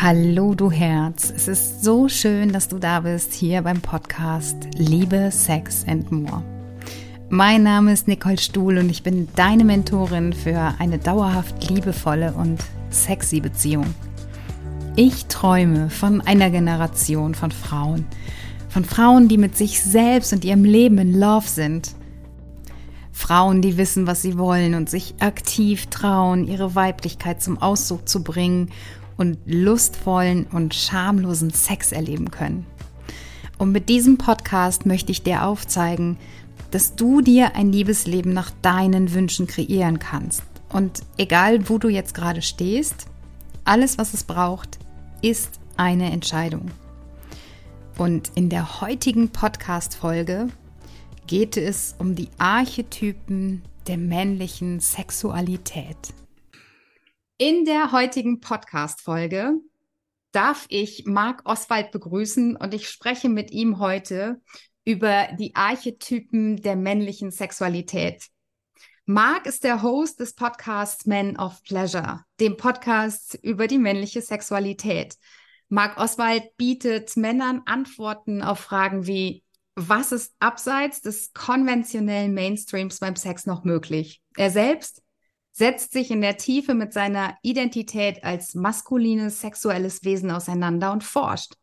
Hallo du Herz, es ist so schön, dass du da bist hier beim Podcast Liebe, Sex and More. Mein Name ist Nicole Stuhl und ich bin deine Mentorin für eine dauerhaft liebevolle und sexy Beziehung. Ich träume von einer Generation von Frauen, von Frauen, die mit sich selbst und ihrem Leben in Love sind. Frauen, die wissen, was sie wollen und sich aktiv trauen, ihre Weiblichkeit zum Ausdruck zu bringen und lustvollen und schamlosen Sex erleben können. Und mit diesem Podcast möchte ich dir aufzeigen, dass du dir ein Liebesleben nach deinen Wünschen kreieren kannst. Und egal, wo du jetzt gerade stehst, alles, was es braucht, ist eine Entscheidung. Und in der heutigen Podcast-Folge geht es um die Archetypen der männlichen Sexualität. In der heutigen Podcast-Folge darf ich Marc Oswald begrüßen und ich spreche mit ihm heute über die Archetypen der männlichen Sexualität. Marc ist der Host des Podcasts Men of Pleasure, dem Podcast über die männliche Sexualität. Marc Oswald bietet Männern Antworten auf Fragen wie, was ist abseits des konventionellen Mainstreams beim Sex noch möglich? Er selbst setzt sich in der Tiefe mit seiner Identität als maskulines sexuelles Wesen auseinander und forscht.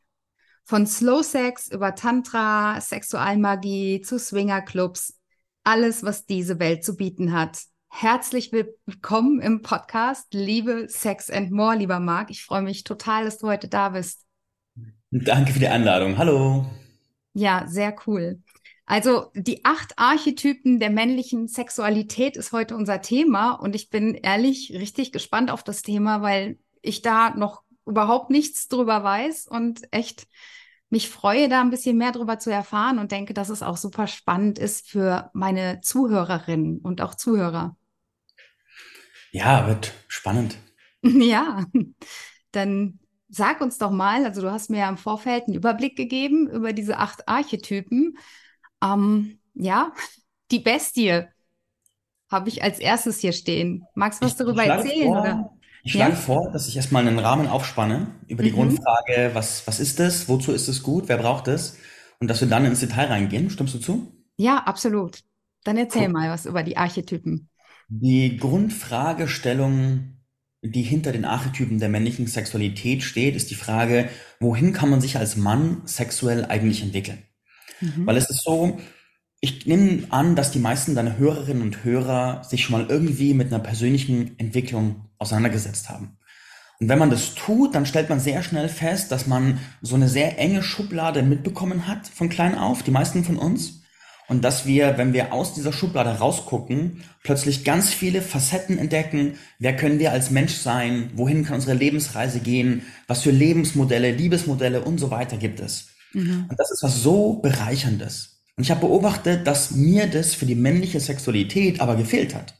Von Slow Sex über Tantra, Sexualmagie zu Swingerclubs, alles, was diese Welt zu bieten hat. Herzlich willkommen im Podcast Liebe, Sex and More, lieber Marc. Ich freue mich total, dass du heute da bist. Danke für die Einladung. Hallo. Ja, sehr cool. Also die acht Archetypen der männlichen Sexualität ist heute unser Thema und ich bin ehrlich richtig gespannt auf das Thema, weil ich da noch überhaupt nichts drüber weiß und echt mich freue, da ein bisschen mehr drüber zu erfahren und denke, dass es auch super spannend ist für meine Zuhörerinnen und auch Zuhörer. Ja, wird spannend. Ja, dann sag uns doch mal, also du hast mir ja im Vorfeld einen Überblick gegeben über diese acht Archetypen. Ähm, ja, die Bestie habe ich als erstes hier stehen. Magst du was Ich, darüber ich erzählen, oder? vor, ich Ja? schlage vor, dass ich erstmal einen Rahmen aufspanne über die Mhm. Grundfrage, was, was ist es, wozu ist es gut, wer braucht es, und dass wir dann ins Detail reingehen. Stimmst du zu? Ja, absolut. Dann erzähl Cool. mal was über die Archetypen. Die Grundfragestellung, die hinter den Archetypen der männlichen Sexualität steht, ist die Frage, wohin kann man sich als Mann sexuell eigentlich entwickeln? Mhm. Weil es ist so, ich nehme an, dass die meisten deiner Hörerinnen und Hörer sich schon mal irgendwie mit einer persönlichen Entwicklung auseinandergesetzt haben. Und wenn man das tut, dann stellt man sehr schnell fest, dass man so eine sehr enge Schublade mitbekommen hat von klein auf, die meisten von uns. Und dass wir, wenn wir aus dieser Schublade rausgucken, plötzlich ganz viele Facetten entdecken. Wer können wir als Mensch sein? Wohin kann unsere Lebensreise gehen? Was für Lebensmodelle, Liebesmodelle und so weiter gibt es? Mhm. Und das ist was so Bereicherndes. Und ich habe beobachtet, dass mir das für die männliche Sexualität aber gefehlt hat.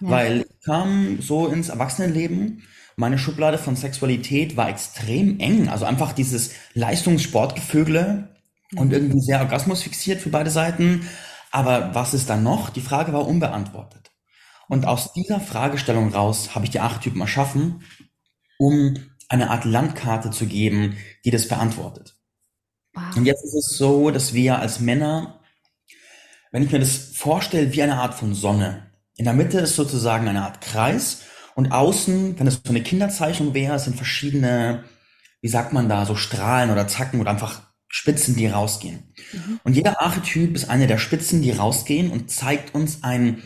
Ja. Weil ich kam so ins Erwachsenenleben, meine Schublade von Sexualität war extrem eng. Also einfach dieses Leistungssportgevögele und irgendwie sehr orgasmusfixiert für beide Seiten. Aber was ist dann noch? Die Frage war unbeantwortet. Und aus dieser Fragestellung raus habe ich die Archetypen erschaffen, um eine Art Landkarte zu geben, die das beantwortet. Und jetzt ist es so, dass wir als Männer, wenn ich mir das vorstelle, wie eine Art von Sonne. In der Mitte ist sozusagen eine Art Kreis und außen, wenn es so eine Kinderzeichnung wäre, sind verschiedene, wie sagt man da, so Strahlen oder Zacken oder einfach Spitzen, die rausgehen. Mhm. Und jeder Archetyp ist eine der Spitzen, die rausgehen und zeigt uns ein,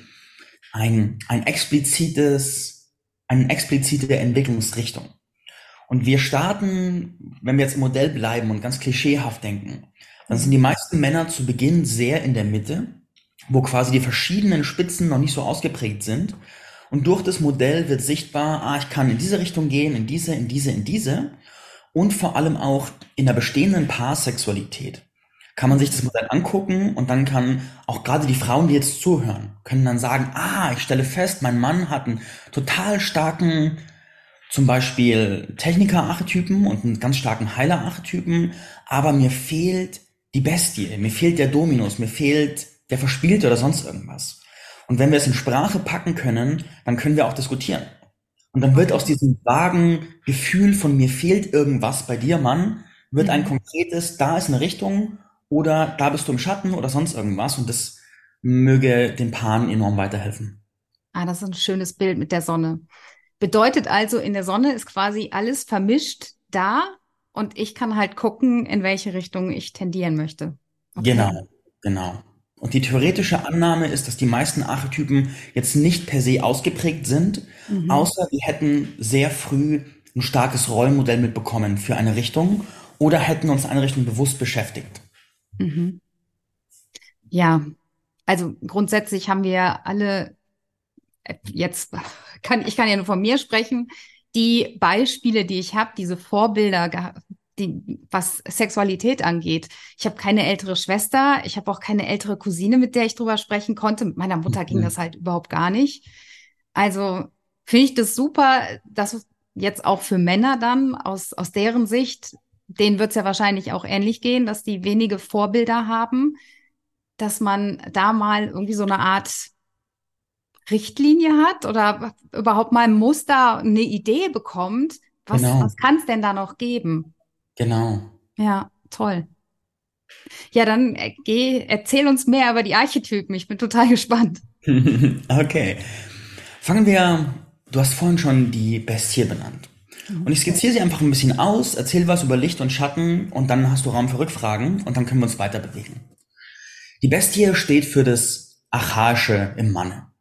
ein, ein explizites, eine explizite Entwicklungsrichtung. Und wir starten, wenn wir jetzt im Modell bleiben und ganz klischeehaft denken, dann sind die meisten Männer zu Beginn sehr in der Mitte, wo quasi die verschiedenen Spitzen noch nicht so ausgeprägt sind. Und durch das Modell wird sichtbar, ah, ich kann in diese Richtung gehen, in diese, in diese, in diese. Und vor allem auch in der bestehenden Paarsexualität kann man sich das Modell angucken und dann kann auch gerade die Frauen, die jetzt zuhören, können dann sagen, ah, ich stelle fest, mein Mann hat einen total starken, zum Beispiel Techniker-Archetypen und einen ganz starken Heiler-Archetypen, aber mir fehlt die Bestie, mir fehlt der Dominus, mir fehlt der Verspielte oder sonst irgendwas. Und wenn wir es in Sprache packen können, dann können wir auch diskutieren. Und dann wird aus diesem vagen Gefühl von mir fehlt irgendwas bei dir, Mann, wird ein mhm. konkretes, da ist eine Richtung oder da bist du im Schatten oder sonst irgendwas und das möge den Paaren enorm weiterhelfen. Ah, das ist ein schönes Bild mit der Sonne. Bedeutet also, in der Sonne ist quasi alles vermischt da und ich kann halt gucken, in welche Richtung ich tendieren möchte. Okay. Genau, genau. Und die theoretische Annahme ist, dass die meisten Archetypen jetzt nicht per se ausgeprägt sind, mhm. außer wir hätten sehr früh ein starkes Rollmodell mitbekommen für eine Richtung oder hätten uns eine Richtung bewusst beschäftigt. Mhm. Ja, also grundsätzlich haben wir alle äh, jetzt kann ich kann ja nur von mir sprechen. Die Beispiele, die ich habe, diese Vorbilder, die, was Sexualität angeht. Ich habe keine ältere Schwester, ich habe auch keine ältere Cousine, mit der ich drüber sprechen konnte. Mit meiner Mutter ging das halt überhaupt gar nicht. Also finde ich das super, dass jetzt auch für Männer dann aus, aus deren Sicht, denen wird es ja wahrscheinlich auch ähnlich gehen, dass die wenige Vorbilder haben, dass man da mal irgendwie so eine Art Richtlinie hat oder überhaupt mal ein Muster, eine Idee bekommt, was, genau. was kann es denn da noch geben? Genau. Ja, toll. Ja, dann äh, geh, erzähl uns mehr über die Archetypen. Ich bin total gespannt. okay. Fangen wir, du hast vorhin schon die Bestie benannt. Mhm. Und ich skizziere sie einfach ein bisschen aus, erzähl was über Licht und Schatten und dann hast du Raum für Rückfragen und dann können wir uns weiter bewegen. Die Bestie steht für das Archaische im Manne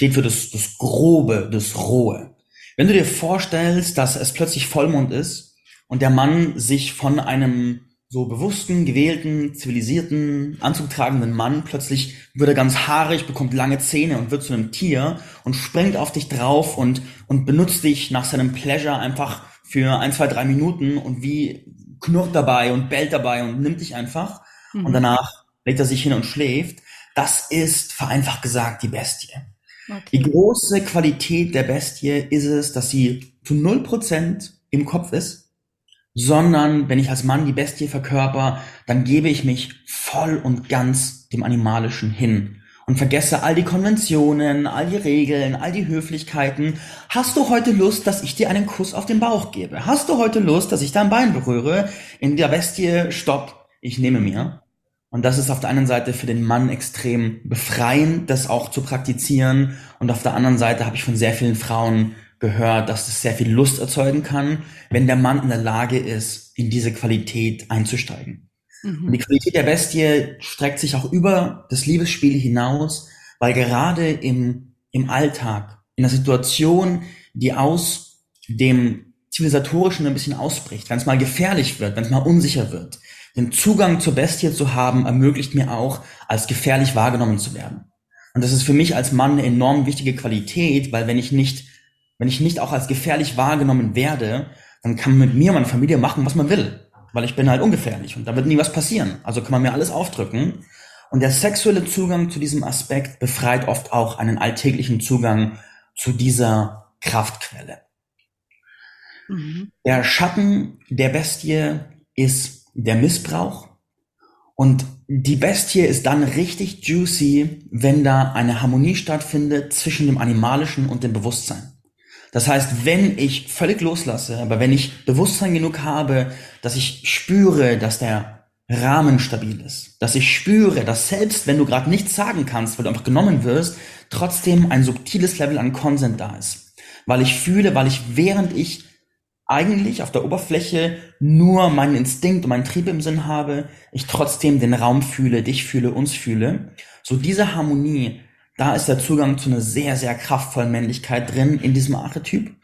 steht für das, das Grobe, das Rohe. Wenn du dir vorstellst, dass es plötzlich Vollmond ist und der Mann sich von einem so bewussten, gewählten, zivilisierten, anzugtragenden Mann plötzlich wird er ganz haarig, bekommt lange Zähne und wird zu einem Tier und springt auf dich drauf und, und benutzt dich nach seinem Pleasure einfach für ein, zwei, drei Minuten und wie knurrt dabei und bellt dabei und nimmt dich einfach mhm. und danach legt er sich hin und schläft. Das ist vereinfacht gesagt die Bestie. Okay. Die große Qualität der Bestie ist es, dass sie zu null Prozent im Kopf ist, sondern wenn ich als Mann die Bestie verkörper, dann gebe ich mich voll und ganz dem Animalischen hin und vergesse all die Konventionen, all die Regeln, all die Höflichkeiten. Hast du heute Lust, dass ich dir einen Kuss auf den Bauch gebe? Hast du heute Lust, dass ich dein Bein berühre? In der Bestie, stopp, ich nehme mir. Und das ist auf der einen Seite für den Mann extrem befreiend, das auch zu praktizieren. Und auf der anderen Seite habe ich von sehr vielen Frauen gehört, dass es sehr viel Lust erzeugen kann, wenn der Mann in der Lage ist, in diese Qualität einzusteigen. Mhm. Und die Qualität der Bestie streckt sich auch über das Liebesspiel hinaus, weil gerade im, im Alltag, in der Situation, die aus dem Zivilisatorischen ein bisschen ausbricht, wenn es mal gefährlich wird, wenn es mal unsicher wird, den Zugang zur Bestie zu haben, ermöglicht mir auch, als gefährlich wahrgenommen zu werden. Und das ist für mich als Mann eine enorm wichtige Qualität, weil wenn ich nicht, wenn ich nicht auch als gefährlich wahrgenommen werde, dann kann man mit mir und meiner Familie machen, was man will. Weil ich bin halt ungefährlich und da wird nie was passieren. Also kann man mir alles aufdrücken. Und der sexuelle Zugang zu diesem Aspekt befreit oft auch einen alltäglichen Zugang zu dieser Kraftquelle. Mhm. Der Schatten der Bestie ist der Missbrauch. Und die Bestie ist dann richtig juicy, wenn da eine Harmonie stattfindet zwischen dem Animalischen und dem Bewusstsein. Das heißt, wenn ich völlig loslasse, aber wenn ich Bewusstsein genug habe, dass ich spüre, dass der Rahmen stabil ist, dass ich spüre, dass selbst wenn du gerade nichts sagen kannst, weil du einfach genommen wirst, trotzdem ein subtiles Level an Konsent da ist. Weil ich fühle, weil ich während ich eigentlich auf der Oberfläche nur meinen Instinkt und meinen Trieb im Sinn habe, ich trotzdem den Raum fühle, dich fühle, uns fühle. So diese Harmonie, da ist der Zugang zu einer sehr, sehr kraftvollen Männlichkeit drin in diesem Archetyp.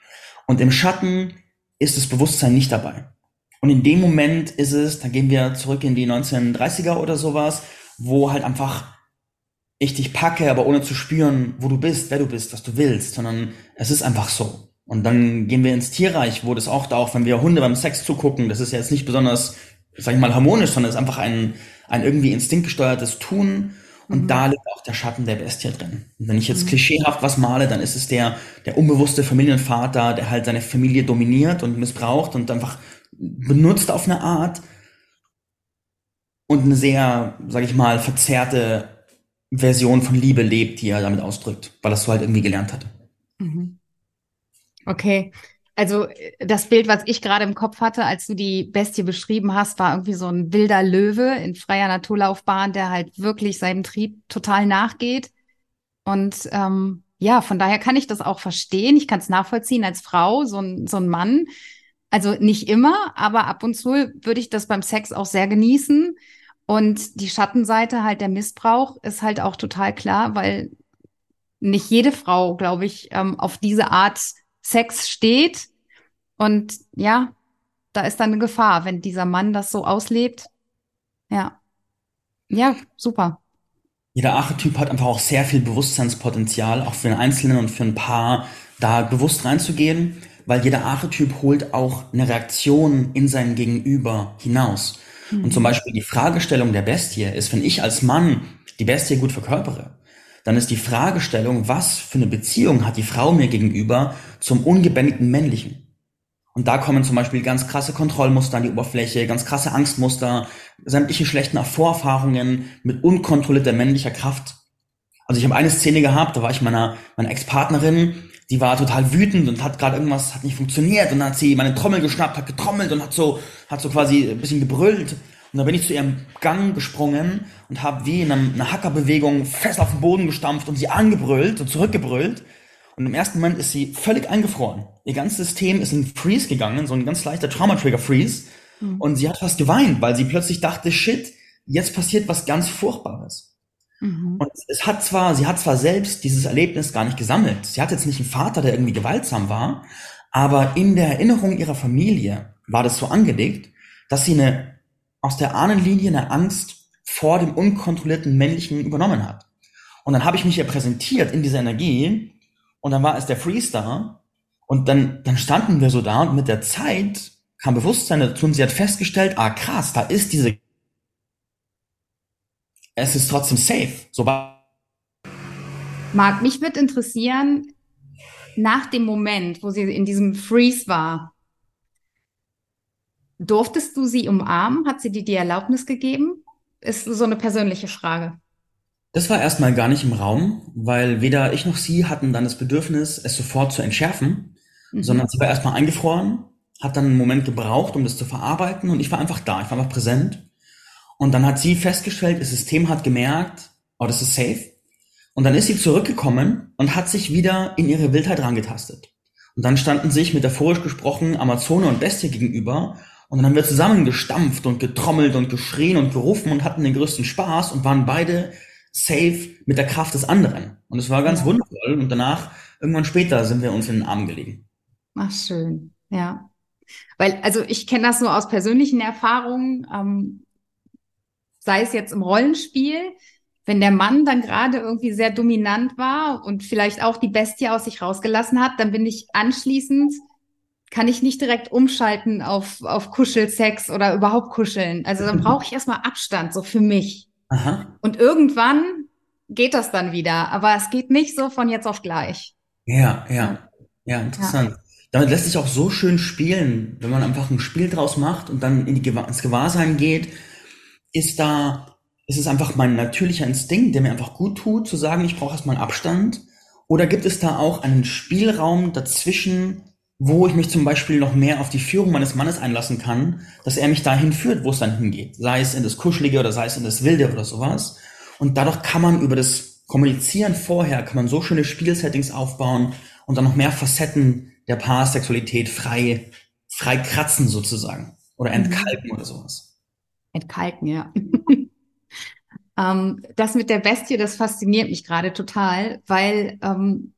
Und im Schatten ist das Bewusstsein nicht dabei. Und in dem Moment ist es, da gehen wir zurück in die 1930er oder sowas, wo halt einfach ich dich packe, aber ohne zu spüren, wo du bist, wer du bist, was du willst, sondern es ist einfach so. Und dann gehen wir ins Tierreich, wo das auch da auch, wenn wir Hunde beim Sex zugucken, das ist ja jetzt nicht besonders, sag ich mal, harmonisch, sondern es ist einfach ein, ein irgendwie instinktgesteuertes Tun. Und mhm. da liegt auch der Schatten der Bestie drin. Und wenn ich jetzt mhm. klischeehaft was male, dann ist es der, der unbewusste Familienvater, der halt seine Familie dominiert und missbraucht und einfach benutzt auf eine Art und eine sehr, sag ich mal, verzerrte Version von Liebe lebt, die er damit ausdrückt, weil er es so halt irgendwie gelernt hat. Mhm. Okay. Also das Bild, was ich gerade im Kopf hatte, als du die Bestie beschrieben hast, war irgendwie so ein wilder Löwe in freier Naturlaufbahn, der halt wirklich seinem Trieb total nachgeht. Und ähm, ja, von daher kann ich das auch verstehen. Ich kann es nachvollziehen als Frau, so ein, so ein Mann. Also nicht immer, aber ab und zu würde ich das beim Sex auch sehr genießen. Und die Schattenseite halt der Missbrauch ist halt auch total klar, weil nicht jede Frau, glaube ich, ähm, auf diese Art Sex steht. Und ja, da ist dann eine Gefahr, wenn dieser Mann das so auslebt. Ja. Ja, super. Jeder Archetyp hat einfach auch sehr viel Bewusstseinspotenzial, auch für einen Einzelnen und für ein Paar, da bewusst reinzugehen, weil jeder Archetyp holt auch eine Reaktion in sein Gegenüber hinaus. Mhm. Und zum Beispiel die Fragestellung der Bestie ist, wenn ich als Mann die Bestie gut verkörpere, dann ist die Fragestellung, was für eine Beziehung hat die Frau mir gegenüber zum ungebändigten Männlichen? Und da kommen zum Beispiel ganz krasse Kontrollmuster an die Oberfläche, ganz krasse Angstmuster, sämtliche schlechten Vorerfahrungen mit unkontrollierter männlicher Kraft. Also ich habe eine Szene gehabt, da war ich meiner, meiner Ex-Partnerin, die war total wütend und hat gerade irgendwas, hat nicht funktioniert und dann hat sie meine Trommel geschnappt, hat getrommelt und hat so, hat so quasi ein bisschen gebrüllt. Und dann bin ich zu ihrem Gang gesprungen und habe wie in einer Hackerbewegung fest auf den Boden gestampft und sie angebrüllt und zurückgebrüllt. Und im ersten Moment ist sie völlig eingefroren. Ihr ganzes System ist in Freeze gegangen, so ein ganz leichter Trauma-Trigger-Freeze. Mhm. Und sie hat fast geweint, weil sie plötzlich dachte, shit, jetzt passiert was ganz Furchtbares. Mhm. Und es hat zwar, sie hat zwar selbst dieses Erlebnis gar nicht gesammelt. Sie hat jetzt nicht einen Vater, der irgendwie gewaltsam war, aber in der Erinnerung ihrer Familie war das so angelegt, dass sie eine aus der Ahnenlinie eine Angst vor dem unkontrollierten Männlichen übernommen hat. Und dann habe ich mich ja präsentiert in dieser Energie und dann war es der Freestar und dann, dann standen wir so da und mit der Zeit kam Bewusstsein dazu und sie hat festgestellt, ah krass, da ist diese, es ist trotzdem safe. So Marc, mich würde interessieren, nach dem Moment, wo sie in diesem Freeze war, Durftest du sie umarmen? Hat sie dir die Erlaubnis gegeben? Ist so eine persönliche Frage. Das war erstmal gar nicht im Raum, weil weder ich noch sie hatten dann das Bedürfnis, es sofort zu entschärfen, mhm. sondern sie war erstmal eingefroren, hat dann einen Moment gebraucht, um das zu verarbeiten und ich war einfach da, ich war einfach präsent. Und dann hat sie festgestellt, das System hat gemerkt, oh, das ist safe. Und dann ist sie zurückgekommen und hat sich wieder in ihre Wildheit rangetastet. Und dann standen sich metaphorisch gesprochen Amazone und Bestie gegenüber und dann haben wir zusammen gestampft und getrommelt und geschrien und gerufen und hatten den größten Spaß und waren beide safe mit der Kraft des anderen. Und es war ganz ja. wundervoll. Und danach, irgendwann später, sind wir uns in den Arm gelegen. Ach, schön. Ja. Weil, also ich kenne das nur aus persönlichen Erfahrungen, ähm, sei es jetzt im Rollenspiel, wenn der Mann dann gerade irgendwie sehr dominant war und vielleicht auch die Bestie aus sich rausgelassen hat, dann bin ich anschließend kann ich nicht direkt umschalten auf, auf Kuschelsex oder überhaupt kuscheln. Also dann brauche ich erstmal Abstand, so für mich. Aha. Und irgendwann geht das dann wieder, aber es geht nicht so von jetzt auf gleich. Ja, ja, ja, interessant. Ja. Damit lässt sich auch so schön spielen, wenn man einfach ein Spiel draus macht und dann in die Gewahr ins Gewahrsein geht, ist da, ist es einfach mein natürlicher Instinkt, der mir einfach gut tut, zu sagen, ich brauche erstmal einen Abstand. Oder gibt es da auch einen Spielraum dazwischen, wo ich mich zum Beispiel noch mehr auf die Führung meines Mannes einlassen kann, dass er mich dahin führt, wo es dann hingeht. Sei es in das Kuschelige oder sei es in das Wilde oder sowas. Und dadurch kann man über das Kommunizieren vorher, kann man so schöne Spielsettings aufbauen und dann noch mehr Facetten der Paarsexualität frei, frei kratzen sozusagen. Oder mhm. entkalken oder sowas. Entkalken, ja. ähm, das mit der Bestie, das fasziniert mich gerade total, weil ähm,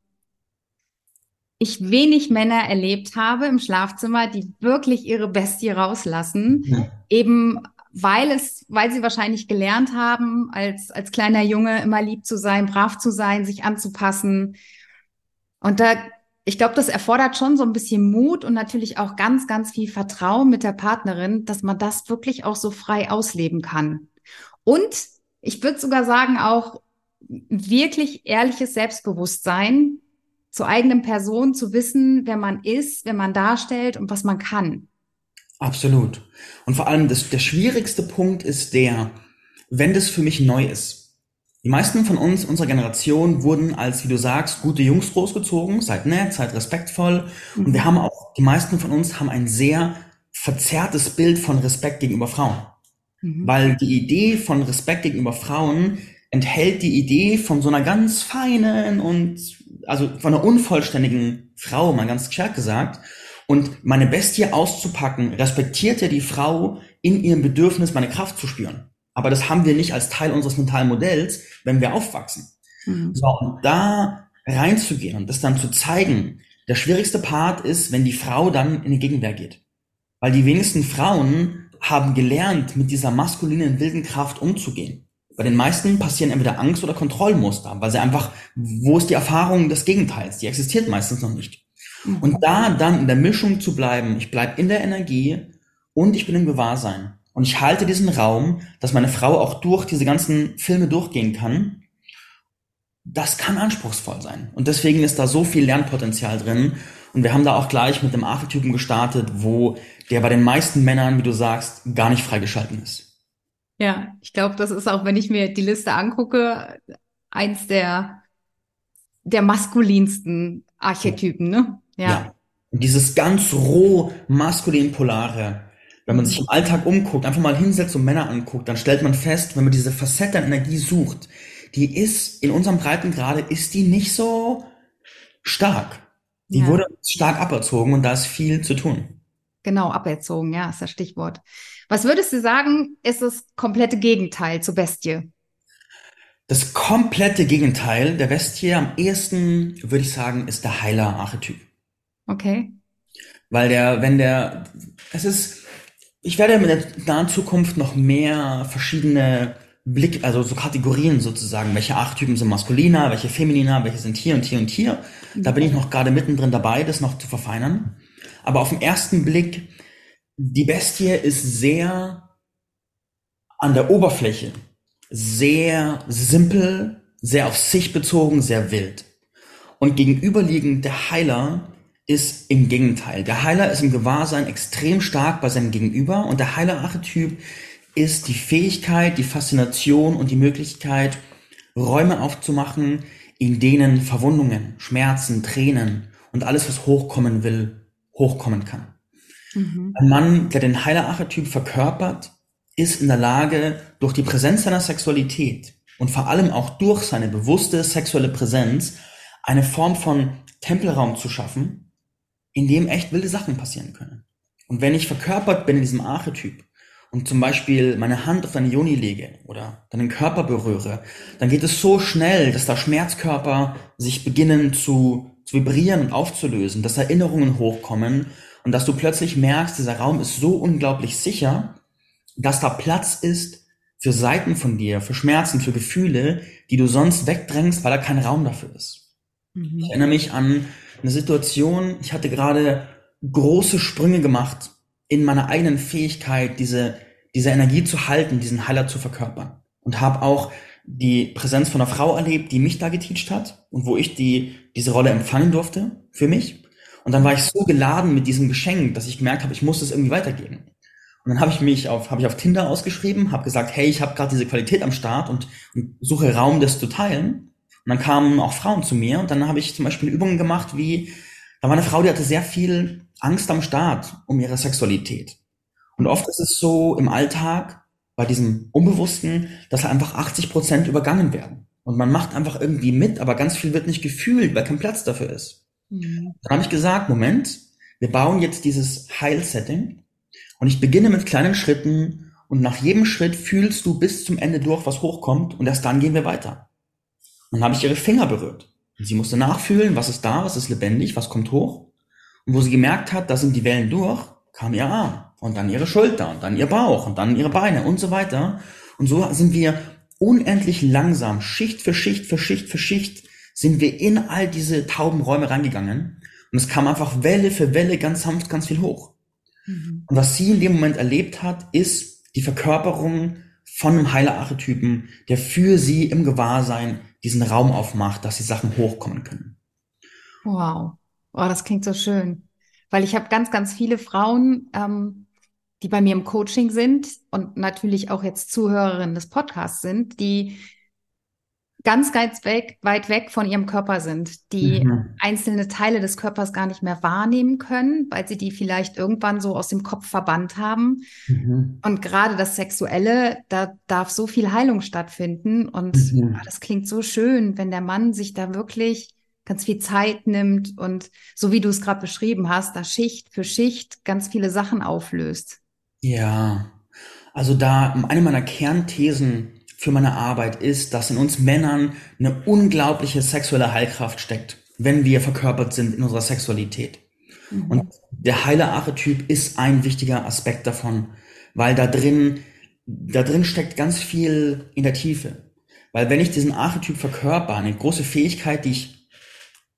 ich wenig Männer erlebt habe im Schlafzimmer, die wirklich ihre Bestie rauslassen, ja. eben weil es, weil sie wahrscheinlich gelernt haben, als, als kleiner Junge immer lieb zu sein, brav zu sein, sich anzupassen. Und da, ich glaube, das erfordert schon so ein bisschen Mut und natürlich auch ganz, ganz viel Vertrauen mit der Partnerin, dass man das wirklich auch so frei ausleben kann. Und ich würde sogar sagen, auch wirklich ehrliches Selbstbewusstsein, zur eigenen Person zu wissen, wer man ist, wer man darstellt und was man kann. Absolut. Und vor allem das, der schwierigste Punkt ist der, wenn das für mich neu ist. Die meisten von uns, unserer Generation, wurden als, wie du sagst, gute Jungs großgezogen, seid nett, seid respektvoll. Mhm. Und wir haben auch, die meisten von uns haben ein sehr verzerrtes Bild von Respekt gegenüber Frauen. Mhm. Weil die Idee von Respekt gegenüber Frauen enthält die Idee von so einer ganz feinen und, also von einer unvollständigen Frau, mal ganz stark gesagt. Und meine Bestie auszupacken, respektiert ja die Frau in ihrem Bedürfnis, meine Kraft zu spüren. Aber das haben wir nicht als Teil unseres mentalen Modells, wenn wir aufwachsen. Mhm. So, und da reinzugehen und das dann zu zeigen, der schwierigste Part ist, wenn die Frau dann in die Gegenwehr geht. Weil die wenigsten Frauen haben gelernt, mit dieser maskulinen wilden Kraft umzugehen. Bei den meisten passieren entweder Angst oder Kontrollmuster, weil sie einfach, wo ist die Erfahrung des Gegenteils? Die existiert meistens noch nicht. Und da dann in der Mischung zu bleiben, ich bleibe in der Energie und ich bin im Gewahrsein. Und ich halte diesen Raum, dass meine Frau auch durch diese ganzen Filme durchgehen kann. Das kann anspruchsvoll sein. Und deswegen ist da so viel Lernpotenzial drin. Und wir haben da auch gleich mit dem Archetypen gestartet, wo der bei den meisten Männern, wie du sagst, gar nicht freigeschalten ist. Ja, ich glaube, das ist auch, wenn ich mir die Liste angucke, eins der, der maskulinsten Archetypen, ne? Ja. ja. Dieses ganz roh maskulin-polare, wenn man sich im Alltag umguckt, einfach mal hinsetzt und Männer anguckt, dann stellt man fest, wenn man diese Facette an Energie sucht, die ist in unserem Breitengrade, ist die nicht so stark. Die ja. wurde stark aberzogen und da ist viel zu tun. Genau, aberzogen, ja, ist das Stichwort. Was würdest du sagen, ist das komplette Gegenteil zur Bestie? Das komplette Gegenteil der Bestie am ehesten, würde ich sagen, ist der Heiler-Archetyp. Okay. Weil der, wenn der, es ist, ich werde in der nahen Zukunft noch mehr verschiedene Blick, also so Kategorien sozusagen, welche Archetypen sind maskuliner, welche femininer, welche sind hier und hier und hier. Da bin ich noch gerade mittendrin dabei, das noch zu verfeinern. Aber auf den ersten Blick, die Bestie ist sehr an der Oberfläche, sehr simpel, sehr auf sich bezogen, sehr wild. Und gegenüberliegend der Heiler ist im Gegenteil. Der Heiler ist im Gewahrsein extrem stark bei seinem Gegenüber und der Heiler-Archetyp ist die Fähigkeit, die Faszination und die Möglichkeit, Räume aufzumachen, in denen Verwundungen, Schmerzen, Tränen und alles, was hochkommen will, hochkommen kann. Mhm. Ein Mann, der den Heiler-Archetyp verkörpert, ist in der Lage, durch die Präsenz seiner Sexualität und vor allem auch durch seine bewusste sexuelle Präsenz eine Form von Tempelraum zu schaffen, in dem echt wilde Sachen passieren können. Und wenn ich verkörpert bin in diesem Archetyp und zum Beispiel meine Hand auf deine Joni lege oder deinen Körper berühre, dann geht es so schnell, dass da Schmerzkörper sich beginnen zu, zu vibrieren und aufzulösen, dass Erinnerungen hochkommen und dass du plötzlich merkst, dieser Raum ist so unglaublich sicher, dass da Platz ist für Seiten von dir, für Schmerzen, für Gefühle, die du sonst wegdrängst, weil da kein Raum dafür ist. Mhm. Ich erinnere mich an eine Situation, ich hatte gerade große Sprünge gemacht in meiner eigenen Fähigkeit, diese, diese Energie zu halten, diesen Heiler zu verkörpern. Und habe auch die Präsenz von einer Frau erlebt, die mich da geteacht hat und wo ich die, diese Rolle empfangen durfte für mich. Und dann war ich so geladen mit diesem Geschenk, dass ich gemerkt habe, ich muss es irgendwie weitergeben. Und dann habe ich mich auf, habe ich auf Tinder ausgeschrieben, habe gesagt, hey, ich habe gerade diese Qualität am Start und, und suche Raum, das zu teilen. Und dann kamen auch Frauen zu mir und dann habe ich zum Beispiel Übungen gemacht, wie, da war eine Frau, die hatte sehr viel Angst am Start um ihre Sexualität. Und oft ist es so im Alltag, bei diesem Unbewussten, dass halt einfach 80 Prozent übergangen werden. Und man macht einfach irgendwie mit, aber ganz viel wird nicht gefühlt, weil kein Platz dafür ist. Mhm. Dann habe ich gesagt, Moment, wir bauen jetzt dieses Heil-Setting und ich beginne mit kleinen Schritten und nach jedem Schritt fühlst du bis zum Ende durch, was hochkommt und erst dann gehen wir weiter. Und dann habe ich ihre Finger berührt. Und sie musste nachfühlen, was ist da, was ist lebendig, was kommt hoch. Und wo sie gemerkt hat, da sind die Wellen durch, kam ihr Arm und dann ihre Schulter und dann ihr Bauch und dann ihre Beine und so weiter. Und so sind wir unendlich langsam, Schicht für Schicht für Schicht für Schicht, sind wir in all diese tauben Räume reingegangen. Und es kam einfach Welle für Welle ganz sanft, ganz viel hoch. Mhm. Und was sie in dem Moment erlebt hat, ist die Verkörperung von einem Heilerarchetypen, der für sie im Gewahrsein diesen Raum aufmacht, dass die Sachen hochkommen können. Wow, oh, das klingt so schön, weil ich habe ganz, ganz viele Frauen, ähm, die bei mir im Coaching sind und natürlich auch jetzt Zuhörerinnen des Podcasts sind, die ganz, ganz weg, weit weg von ihrem Körper sind, die mhm. einzelne Teile des Körpers gar nicht mehr wahrnehmen können, weil sie die vielleicht irgendwann so aus dem Kopf verbannt haben. Mhm. Und gerade das Sexuelle, da darf so viel Heilung stattfinden. Und mhm. oh, das klingt so schön, wenn der Mann sich da wirklich ganz viel Zeit nimmt und so wie du es gerade beschrieben hast, da Schicht für Schicht ganz viele Sachen auflöst. Ja, also da eine meiner Kernthesen für meine Arbeit ist, dass in uns Männern eine unglaubliche sexuelle Heilkraft steckt, wenn wir verkörpert sind in unserer Sexualität. Mhm. Und der heile Archetyp ist ein wichtiger Aspekt davon, weil da drin, da drin steckt ganz viel in der Tiefe. Weil wenn ich diesen Archetyp verkörper, eine große Fähigkeit, die ich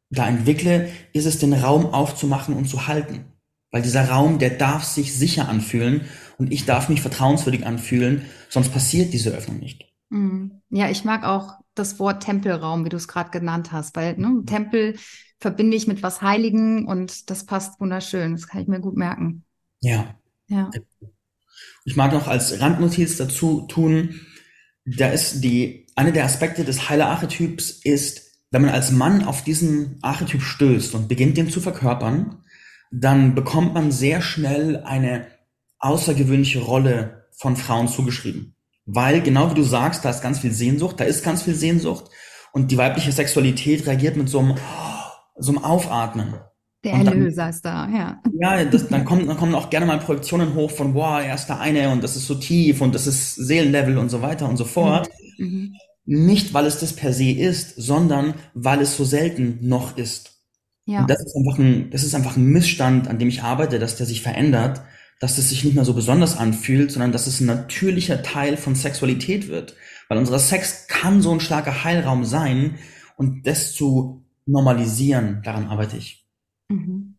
da entwickle, ist es, den Raum aufzumachen und zu halten. Weil dieser Raum, der darf sich sicher anfühlen und ich darf mich vertrauenswürdig anfühlen, sonst passiert diese Öffnung nicht. Mhm. Ja, ich mag auch das Wort Tempelraum, wie du es gerade genannt hast, weil ne, Tempel verbinde ich mit was Heiligen und das passt wunderschön. Das kann ich mir gut merken. Ja. Ja. Ich mag noch als Randnotiz dazu tun, da ist die, eine der Aspekte des Heiler-Archetyps ist, wenn man als Mann auf diesen Archetyp stößt und beginnt, den zu verkörpern, dann bekommt man sehr schnell eine außergewöhnliche Rolle von Frauen zugeschrieben. Weil, genau wie du sagst, da ist ganz viel Sehnsucht, da ist ganz viel Sehnsucht und die weibliche Sexualität reagiert mit so einem, so einem Aufatmen. Der Erlöser dann, ist da, ja. Ja, das, dann, kommen, dann kommen auch gerne mal Projektionen hoch von, wow, er ist der eine und das ist so tief und das ist Seelenlevel und so weiter und so fort. Mhm. mhm. Nicht, weil es das per se ist, sondern weil es so selten noch ist. Ja. Und das ist einfach ein, das ist einfach ein Missstand, an dem ich arbeite, dass der sich verändert dass es sich nicht mehr so besonders anfühlt, sondern dass es ein natürlicher Teil von Sexualität wird. Weil unser Sex kann so ein starker Heilraum sein und das zu normalisieren, daran arbeite ich. Mhm.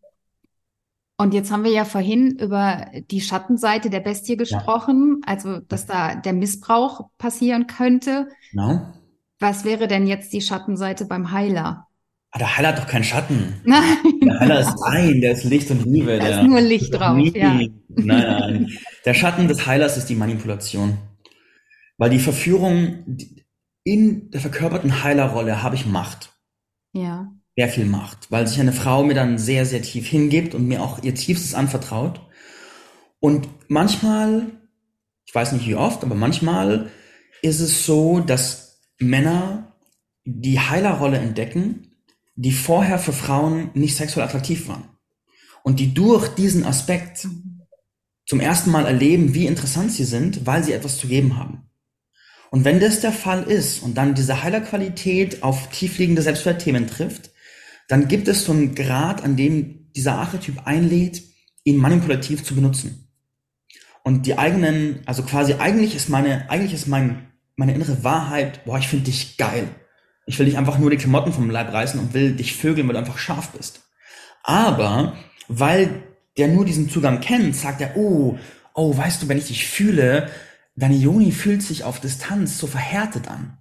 Und jetzt haben wir ja vorhin über die Schattenseite der Bestie gesprochen, ja. also dass da der Missbrauch passieren könnte. Genau. Was wäre denn jetzt die Schattenseite beim Heiler? Ah, der Heiler hat doch keinen Schatten. Nein. Der Heiler ist rein, der ist Licht und Liebe. Da ist nur Licht drauf, nie, ja. Nein, nein. Der Schatten des Heilers ist die Manipulation. Weil die Verführung, in der verkörperten Heilerrolle habe ich Macht. Ja. Sehr viel Macht. Weil sich eine Frau mir dann sehr, sehr tief hingibt und mir auch ihr Tiefstes anvertraut. Und manchmal, ich weiß nicht wie oft, aber manchmal ist es so, dass Männer die Heilerrolle entdecken die vorher für Frauen nicht sexuell attraktiv waren. Und die durch diesen Aspekt zum ersten Mal erleben, wie interessant sie sind, weil sie etwas zu geben haben. Und wenn das der Fall ist und dann diese Heilerqualität auf tiefliegende Selbstwertthemen trifft, dann gibt es so einen Grad, an dem dieser Archetyp einlädt, ihn manipulativ zu benutzen. Und die eigenen, also quasi eigentlich ist meine, eigentlich ist mein, meine innere Wahrheit, boah, ich finde dich geil. Ich will dich einfach nur die Klamotten vom Leib reißen und will dich vögeln, weil du einfach scharf bist. Aber weil der nur diesen Zugang kennt, sagt er, oh, oh, weißt du, wenn ich dich fühle, deine Joni fühlt sich auf Distanz so verhärtet an.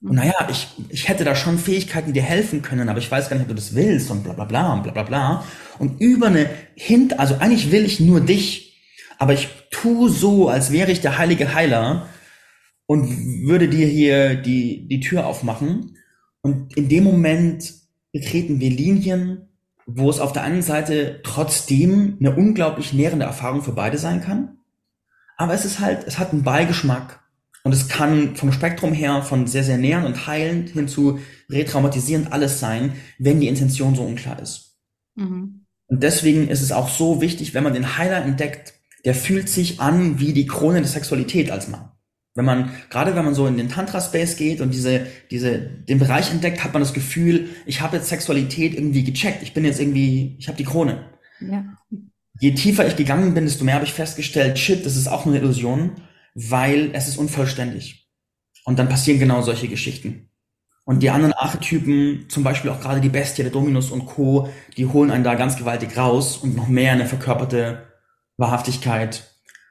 Und naja, ich, ich hätte da schon Fähigkeiten, die dir helfen können, aber ich weiß gar nicht, ob du das willst und bla bla bla und bla bla bla. Und über eine Hint, also eigentlich will ich nur dich, aber ich tu so, als wäre ich der heilige Heiler und würde dir hier die, die Tür aufmachen. Und in dem Moment betreten wir Linien, wo es auf der einen Seite trotzdem eine unglaublich nährende Erfahrung für beide sein kann. Aber es ist halt, es hat einen Beigeschmack. Und es kann vom Spektrum her von sehr, sehr nährend und heilend hin zu retraumatisierend alles sein, wenn die Intention so unklar ist. Mhm. Und deswegen ist es auch so wichtig, wenn man den Heiler entdeckt, der fühlt sich an wie die Krone der Sexualität als Mann. Wenn man, gerade wenn man so in den Tantra-Space geht und diese, diese, den Bereich entdeckt, hat man das Gefühl, ich habe jetzt Sexualität irgendwie gecheckt. Ich bin jetzt irgendwie, ich habe die Krone. Ja. Je tiefer ich gegangen bin, desto mehr habe ich festgestellt, shit, das ist auch nur eine Illusion, weil es ist unvollständig. Und dann passieren genau solche Geschichten. Und die anderen Archetypen, zum Beispiel auch gerade die Bestie, der Dominus und Co., die holen einen da ganz gewaltig raus und noch mehr eine verkörperte Wahrhaftigkeit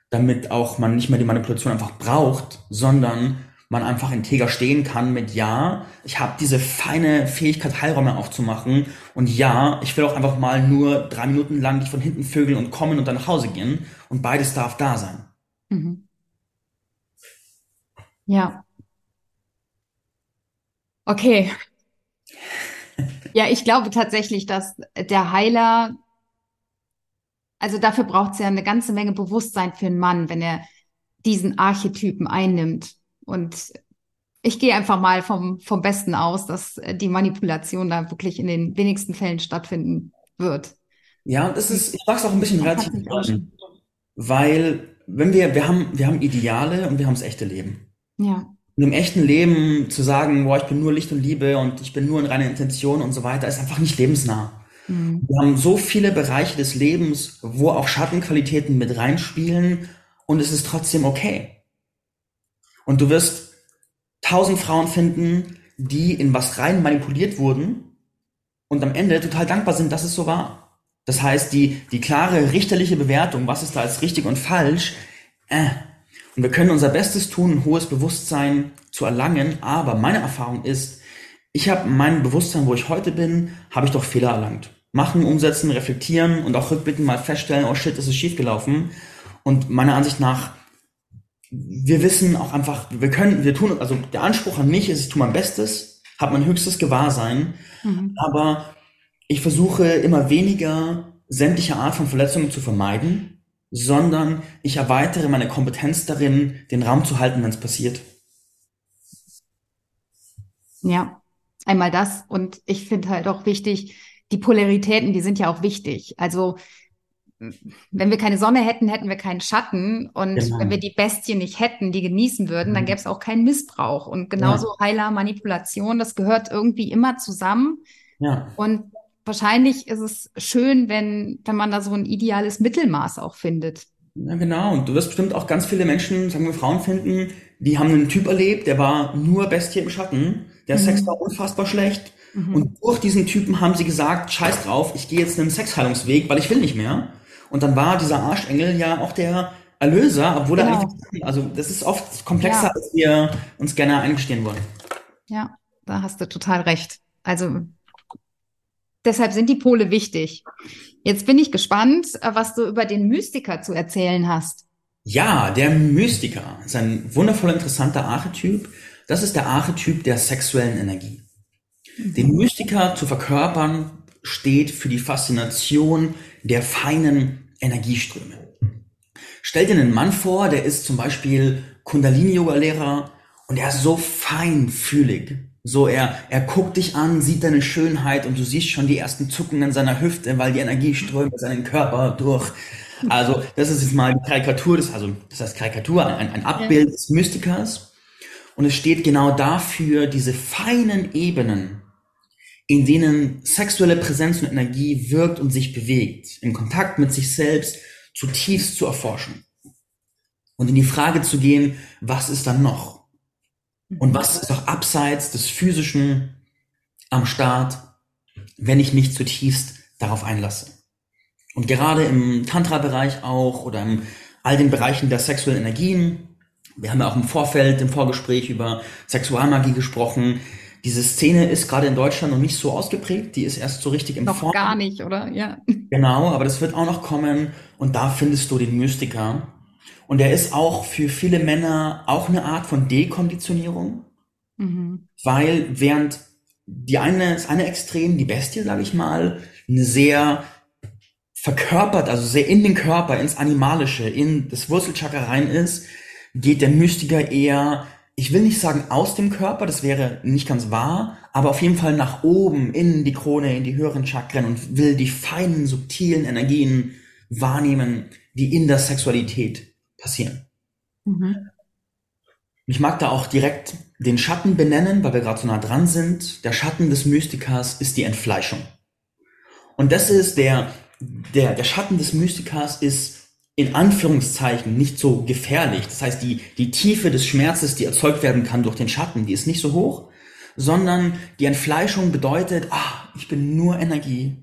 damit auch man nicht mehr die Manipulation einfach braucht, sondern man einfach integer stehen kann mit ja, ich habe diese feine Fähigkeit, Heilräume aufzumachen und ja, ich will auch einfach mal nur drei Minuten lang dich von hinten vögeln und kommen und dann nach Hause gehen und beides darf da sein. Mhm. Ja. Okay. Ja, ich glaube tatsächlich, dass der Heiler, also dafür braucht es ja eine ganze Menge Bewusstsein für einen Mann, wenn er diesen Archetypen einnimmt. Und ich gehe einfach mal vom, vom Besten aus, dass die Manipulation da wirklich in den wenigsten Fällen stattfinden wird. Ja, und das ist, ich mag es auch ein bisschen relativ weil wenn wir, wir haben, wir haben Ideale und wir haben das echte Leben. Ja. Und im echten Leben zu sagen, boah, ich bin nur Licht und Liebe und ich bin nur in reiner Intention und so weiter, ist einfach nicht lebensnah. Mhm. Wir haben so viele Bereiche des Lebens, wo auch Schattenqualitäten mit reinspielen und es ist trotzdem okay. Und du wirst tausend Frauen finden, die in was rein manipuliert wurden und am Ende total dankbar sind, dass es so war. Das heißt, die, die klare richterliche Bewertung, was ist da als richtig und falsch, äh, und wir können unser Bestes tun, ein hohes Bewusstsein zu erlangen, aber meine Erfahrung ist, ich habe mein Bewusstsein, wo ich heute bin, habe ich doch Fehler erlangt. Machen, umsetzen, reflektieren und auch rückblickend mal feststellen, oh shit, das ist schiefgelaufen. Und meiner Ansicht nach, wir wissen auch einfach, wir können, wir tun, also der Anspruch an mich ist, ich tue mein Bestes, habe mein höchstes Gewahrsein, mhm. aber ich versuche immer weniger sämtliche Art von Verletzungen zu vermeiden sondern ich erweitere meine Kompetenz darin, den Raum zu halten, wenn es passiert. Ja, einmal das. Und ich finde halt auch wichtig, die Polaritäten, die sind ja auch wichtig. Also wenn wir keine Sonne hätten, hätten wir keinen Schatten. Und genau. wenn wir die Bestie nicht hätten, die genießen würden, dann mhm. gäbe es auch keinen Missbrauch. Und genauso ja. Heiler, Manipulation, das gehört irgendwie immer zusammen. Ja. Und wahrscheinlich ist es schön, wenn, wenn man da so ein ideales Mittelmaß auch findet. Ja, genau. Und du wirst bestimmt auch ganz viele Menschen, sagen wir Frauen finden, die haben einen Typ erlebt, der war nur Bestie im Schatten. Der mhm. Sex war unfassbar schlecht. Mhm. Und durch diesen Typen haben sie gesagt, scheiß drauf, ich gehe jetzt einen Sexheilungsweg, weil ich will nicht mehr. Und dann war dieser Arschengel ja auch der Erlöser, obwohl genau. er eigentlich, also das ist oft komplexer, ja. als wir uns gerne eingestehen wollen. Ja, da hast du total recht. Also Deshalb sind die Pole wichtig. Jetzt bin ich gespannt, was du über den Mystiker zu erzählen hast. Ja, der Mystiker ist ein wundervoll interessanter Archetyp. Das ist der Archetyp der sexuellen Energie. Den Mystiker zu verkörpern steht für die Faszination der feinen Energieströme. Stell dir einen Mann vor, der ist zum Beispiel Kundalini-Yoga-Lehrer und er ist so feinfühlig, so, er, er guckt dich an, sieht deine Schönheit und du siehst schon die ersten Zuckungen seiner Hüfte, weil die Energie strömt seinen Körper durch. Also, das ist jetzt mal die Karikatur, das, also, das heißt Karikatur, ein, ein Abbild ja. des Mystikers. Und es steht genau dafür, diese feinen Ebenen, in denen sexuelle Präsenz und Energie wirkt und sich bewegt, in Kontakt mit sich selbst zutiefst zu erforschen. Und in die Frage zu gehen, was ist dann noch? Und was ist auch abseits des Physischen am Start, wenn ich mich zutiefst darauf einlasse? Und gerade im Tantra-Bereich auch oder in all den Bereichen der sexuellen Energien, wir haben ja auch im Vorfeld, im Vorgespräch über Sexualmagie gesprochen. Diese Szene ist gerade in Deutschland noch nicht so ausgeprägt, die ist erst so richtig im Noch Form. gar nicht, oder? Ja. Genau, aber das wird auch noch kommen und da findest du den Mystiker, und er ist auch für viele Männer auch eine Art von Dekonditionierung, mhm. weil während die eine, das eine Extrem, die Bestie, sage ich mal, eine sehr verkörpert, also sehr in den Körper, ins Animalische, in das Wurzelchakra rein ist, geht der Mystiker eher, ich will nicht sagen aus dem Körper, das wäre nicht ganz wahr, aber auf jeden Fall nach oben, in die Krone, in die höheren Chakren und will die feinen, subtilen Energien wahrnehmen, die in der Sexualität passieren. Mhm. Ich mag da auch direkt den Schatten benennen, weil wir gerade so nah dran sind. Der Schatten des Mystikers ist die Entfleischung. Und das ist der, der, der Schatten des Mystikers ist in Anführungszeichen nicht so gefährlich. Das heißt, die, die Tiefe des Schmerzes, die erzeugt werden kann durch den Schatten, die ist nicht so hoch, sondern die Entfleischung bedeutet, ah, ich bin nur Energie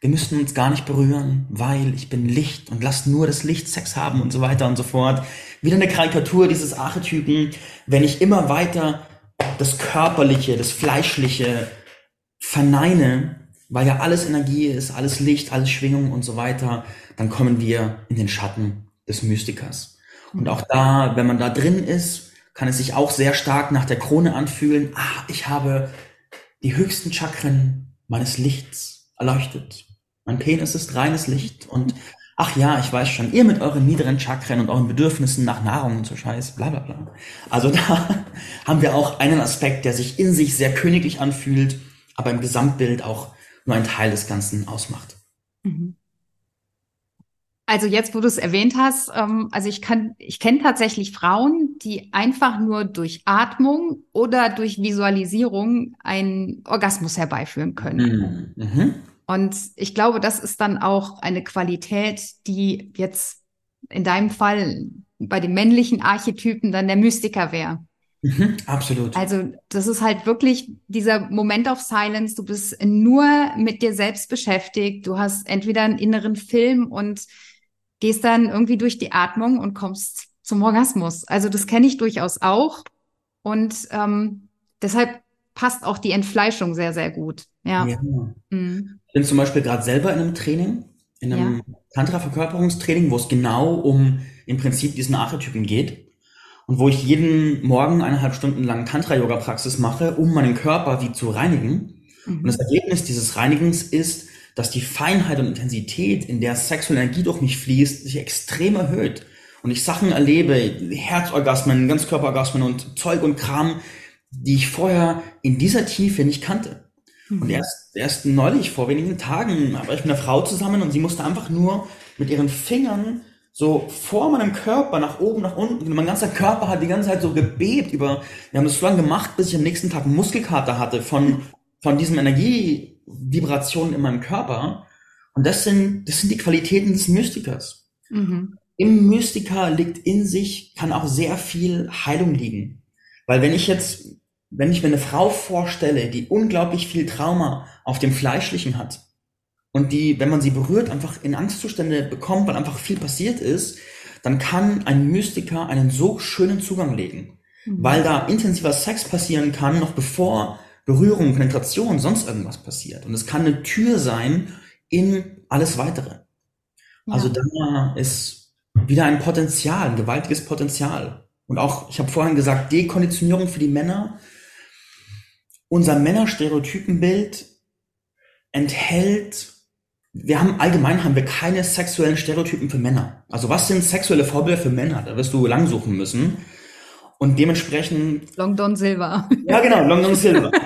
wir müssten uns gar nicht berühren, weil ich bin Licht und lasst nur das Licht Sex haben und so weiter und so fort. Wieder eine Karikatur dieses Archetypen. Wenn ich immer weiter das Körperliche, das Fleischliche verneine, weil ja alles Energie ist, alles Licht, alles Schwingung und so weiter, dann kommen wir in den Schatten des Mystikers. Und auch da, wenn man da drin ist, kann es sich auch sehr stark nach der Krone anfühlen. Ah, ich habe die höchsten Chakren meines Lichts erleuchtet. Mein Penis ist reines Licht und ach ja, ich weiß schon, ihr mit euren niederen Chakren und euren Bedürfnissen nach Nahrung und so Scheiß, bla bla bla. Also da haben wir auch einen Aspekt, der sich in sich sehr königlich anfühlt, aber im Gesamtbild auch nur ein Teil des Ganzen ausmacht. Mhm. Also jetzt, wo du es erwähnt hast, ähm, also ich kann, ich kenne tatsächlich Frauen, die einfach nur durch Atmung oder durch Visualisierung einen Orgasmus herbeiführen können. Mhm. mhm. Und ich glaube, das ist dann auch eine Qualität, die jetzt in deinem Fall bei den männlichen Archetypen dann der Mystiker wäre. Mhm, absolut. Also das ist halt wirklich dieser Moment of Silence. Du bist nur mit dir selbst beschäftigt. Du hast entweder einen inneren Film und gehst dann irgendwie durch die Atmung und kommst zum Orgasmus. Also das kenne ich durchaus auch. Und ähm, deshalb passt auch die Entfleischung sehr, sehr gut. Ja. ja. Mhm. Ich bin zum Beispiel gerade selber in einem Training, in einem ja. Tantra-Verkörperungstraining, wo es genau um im Prinzip diesen Archetypen geht. Und wo ich jeden Morgen eineinhalb Stunden lang Tantra-Yoga-Praxis mache, um meinen Körper wie zu reinigen. Mhm. Und das Ergebnis dieses Reinigens ist, dass die Feinheit und Intensität, in der sexuelle Energie durch mich fließt, sich extrem erhöht. Und ich Sachen erlebe, Herzorgasmen, Ganzkörperorgasmen und Zeug und Kram, die ich vorher in dieser Tiefe nicht kannte. Mhm. Und erst, erst neulich, vor wenigen Tagen, war ich mit einer Frau zusammen und sie musste einfach nur mit ihren Fingern so vor meinem Körper nach oben, nach unten. Mein ganzer Körper hat die ganze Zeit so gebebt über, wir haben das so lange gemacht, bis ich am nächsten Tag Muskelkater hatte von, von diesem Energie, Vibrationen in meinem Körper. Und das sind, das sind die Qualitäten des Mystikers. Mhm. Im Mystiker liegt in sich, kann auch sehr viel Heilung liegen. Weil wenn ich jetzt, wenn ich mir eine Frau vorstelle, die unglaublich viel Trauma auf dem Fleischlichen hat und die, wenn man sie berührt, einfach in Angstzustände bekommt, weil einfach viel passiert ist, dann kann ein Mystiker einen so schönen Zugang legen. Mhm. Weil da intensiver Sex passieren kann, noch bevor Berührung, Penetration, sonst irgendwas passiert. Und es kann eine Tür sein in alles weitere. Ja. Also da ist wieder ein Potenzial, ein gewaltiges Potenzial. Und auch, ich habe vorhin gesagt, Dekonditionierung für die Männer. Unser Männerstereotypenbild enthält, wir haben allgemein haben wir keine sexuellen Stereotypen für Männer. Also was sind sexuelle Vorbilder für Männer? Da wirst du lang suchen müssen. Und dementsprechend. Long Don Silver. Ja, genau, Long Don Silver.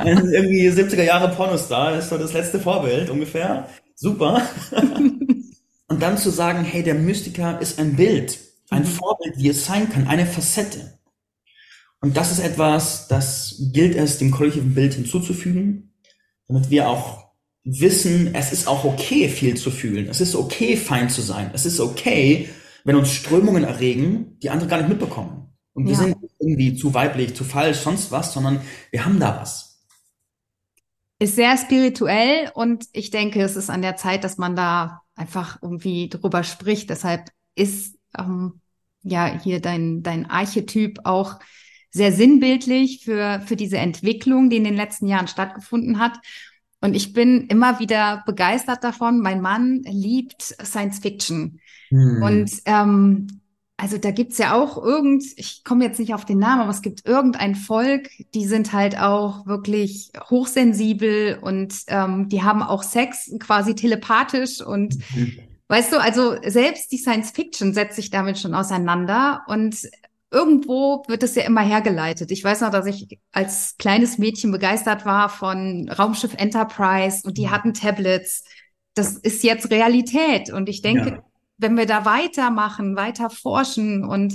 Ein irgendwie 70er Jahre Pornostar, ist so das letzte Vorbild ungefähr. Super. Und dann zu sagen, hey, der Mystiker ist ein Bild, ein mhm. Vorbild, wie es sein kann, eine Facette. Und das ist etwas, das gilt es dem kollektiven Bild hinzuzufügen, damit wir auch wissen, es ist auch okay, viel zu fühlen. Es ist okay, fein zu sein. Es ist okay, wenn uns Strömungen erregen, die andere gar nicht mitbekommen. Und wir ja. sind irgendwie zu weiblich, zu falsch, sonst was, sondern wir haben da was. Ist sehr spirituell und ich denke, es ist an der Zeit, dass man da einfach irgendwie drüber spricht. Deshalb ist ähm, ja hier dein, dein Archetyp auch sehr sinnbildlich für, für diese Entwicklung, die in den letzten Jahren stattgefunden hat. Und ich bin immer wieder begeistert davon. Mein Mann liebt Science Fiction. Hm. Und ähm, also da gibt's ja auch irgend, ich komme jetzt nicht auf den Namen, aber es gibt irgendein Volk, die sind halt auch wirklich hochsensibel und ähm, die haben auch Sex quasi telepathisch und mhm. weißt du, also selbst die Science Fiction setzt sich damit schon auseinander und irgendwo wird es ja immer hergeleitet. Ich weiß noch, dass ich als kleines Mädchen begeistert war von Raumschiff Enterprise und die mhm. hatten Tablets. Das ist jetzt Realität und ich denke, ja wenn wir da weitermachen, weiter forschen und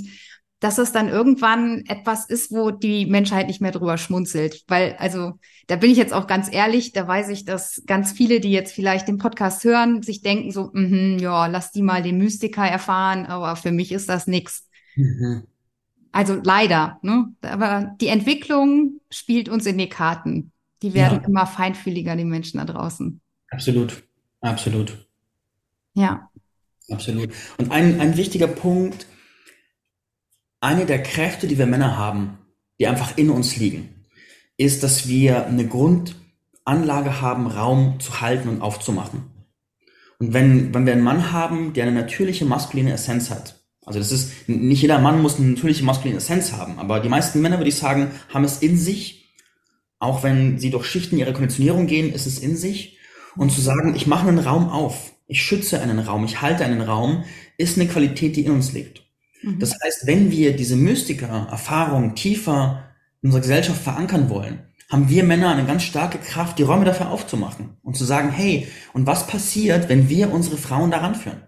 dass es dann irgendwann etwas ist, wo die Menschheit nicht mehr drüber schmunzelt. Weil, also, da bin ich jetzt auch ganz ehrlich, da weiß ich, dass ganz viele, die jetzt vielleicht den Podcast hören, sich denken so, mm -hmm, ja, lass die mal den Mystiker erfahren, aber für mich ist das nix. Mhm. Also leider, ne? Aber die Entwicklung spielt uns in die Karten. Die werden ja. immer feinfühliger, die Menschen da draußen. Absolut, absolut. Ja. Absolut. Und ein, ein wichtiger Punkt, eine der Kräfte, die wir Männer haben, die einfach in uns liegen, ist, dass wir eine Grundanlage haben, Raum zu halten und aufzumachen. Und wenn, wenn wir einen Mann haben, der eine natürliche maskuline Essenz hat, also das ist, nicht jeder Mann muss eine natürliche maskuline Essenz haben, aber die meisten Männer, würde ich sagen, haben es in sich, auch wenn sie durch Schichten ihrer Konditionierung gehen, ist es in sich. Und zu sagen, ich mache einen Raum auf, ich schütze einen Raum, ich halte einen Raum, ist eine Qualität, die in uns liegt. Mhm. Das heißt, wenn wir diese Mystiker-Erfahrung tiefer in unserer Gesellschaft verankern wollen, haben wir Männer eine ganz starke Kraft, die Räume dafür aufzumachen und zu sagen, hey, und was passiert, wenn wir unsere Frauen daran führen?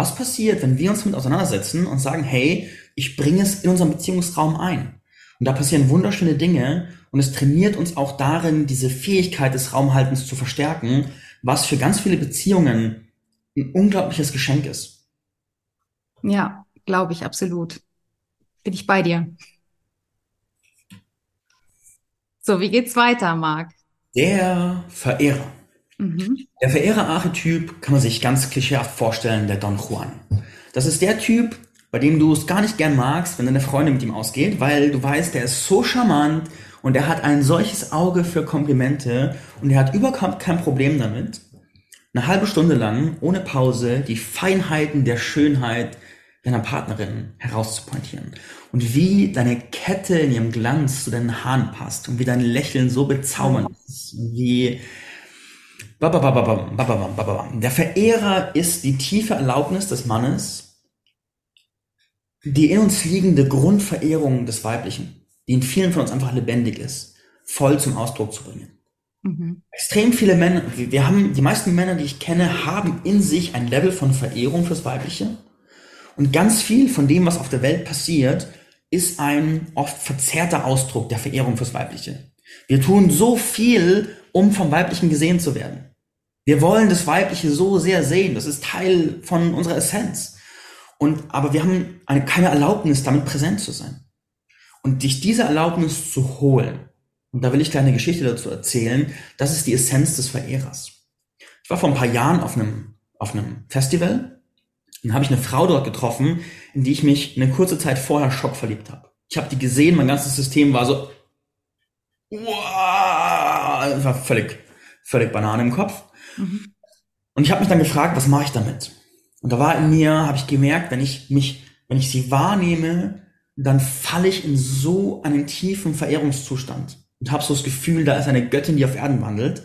Was passiert, wenn wir uns damit auseinandersetzen und sagen, hey, ich bringe es in unseren Beziehungsraum ein? Und da passieren wunderschöne Dinge und es trainiert uns auch darin, diese Fähigkeit des Raumhaltens zu verstärken, was für ganz viele Beziehungen ein unglaubliches Geschenk ist. Ja, glaube ich, absolut. Bin ich bei dir. So, wie geht's weiter, Marc? Der Verehrer. Mhm. Der Verehrer-Archetyp kann man sich ganz klischeehaft vorstellen, der Don Juan. Das ist der Typ, bei dem du es gar nicht gern magst, wenn deine Freundin mit ihm ausgeht, weil du weißt, der ist so charmant und er hat ein solches Auge für Komplimente und er hat überhaupt kein Problem damit, eine halbe Stunde lang, ohne Pause, die Feinheiten der Schönheit deiner Partnerin herauszupointieren. Und wie deine Kette in ihrem Glanz zu deinen Haaren passt und wie dein Lächeln so bezaubernd ist. Wie der Verehrer ist die tiefe Erlaubnis des Mannes, die in uns liegende Grundverehrung des Weiblichen, die in vielen von uns einfach lebendig ist, voll zum Ausdruck zu bringen. Mhm. Extrem viele Männer, wir haben, die meisten Männer, die ich kenne, haben in sich ein Level von Verehrung fürs Weibliche. Und ganz viel von dem, was auf der Welt passiert, ist ein oft verzerrter Ausdruck der Verehrung fürs Weibliche. Wir tun so viel, um vom Weiblichen gesehen zu werden. Wir wollen das Weibliche so sehr sehen. Das ist Teil von unserer Essenz. Und, aber wir haben eine, keine Erlaubnis, damit präsent zu sein. Und dich diese Erlaubnis zu holen, und da will ich eine Geschichte dazu erzählen, das ist die Essenz des Verehrers. Ich war vor ein paar Jahren auf einem, auf einem Festival und habe ich eine Frau dort getroffen, in die ich mich eine kurze Zeit vorher schockverliebt habe. Ich habe die gesehen, mein ganzes System war so, wow, war völlig, völlig Banane im Kopf. Mhm. Und ich habe mich dann gefragt, was mache ich damit? Und da war in mir, habe ich gemerkt, wenn ich mich, wenn ich sie wahrnehme, dann falle ich in so einen tiefen Verehrungszustand und habe so das Gefühl, da ist eine Göttin, die auf Erden wandelt.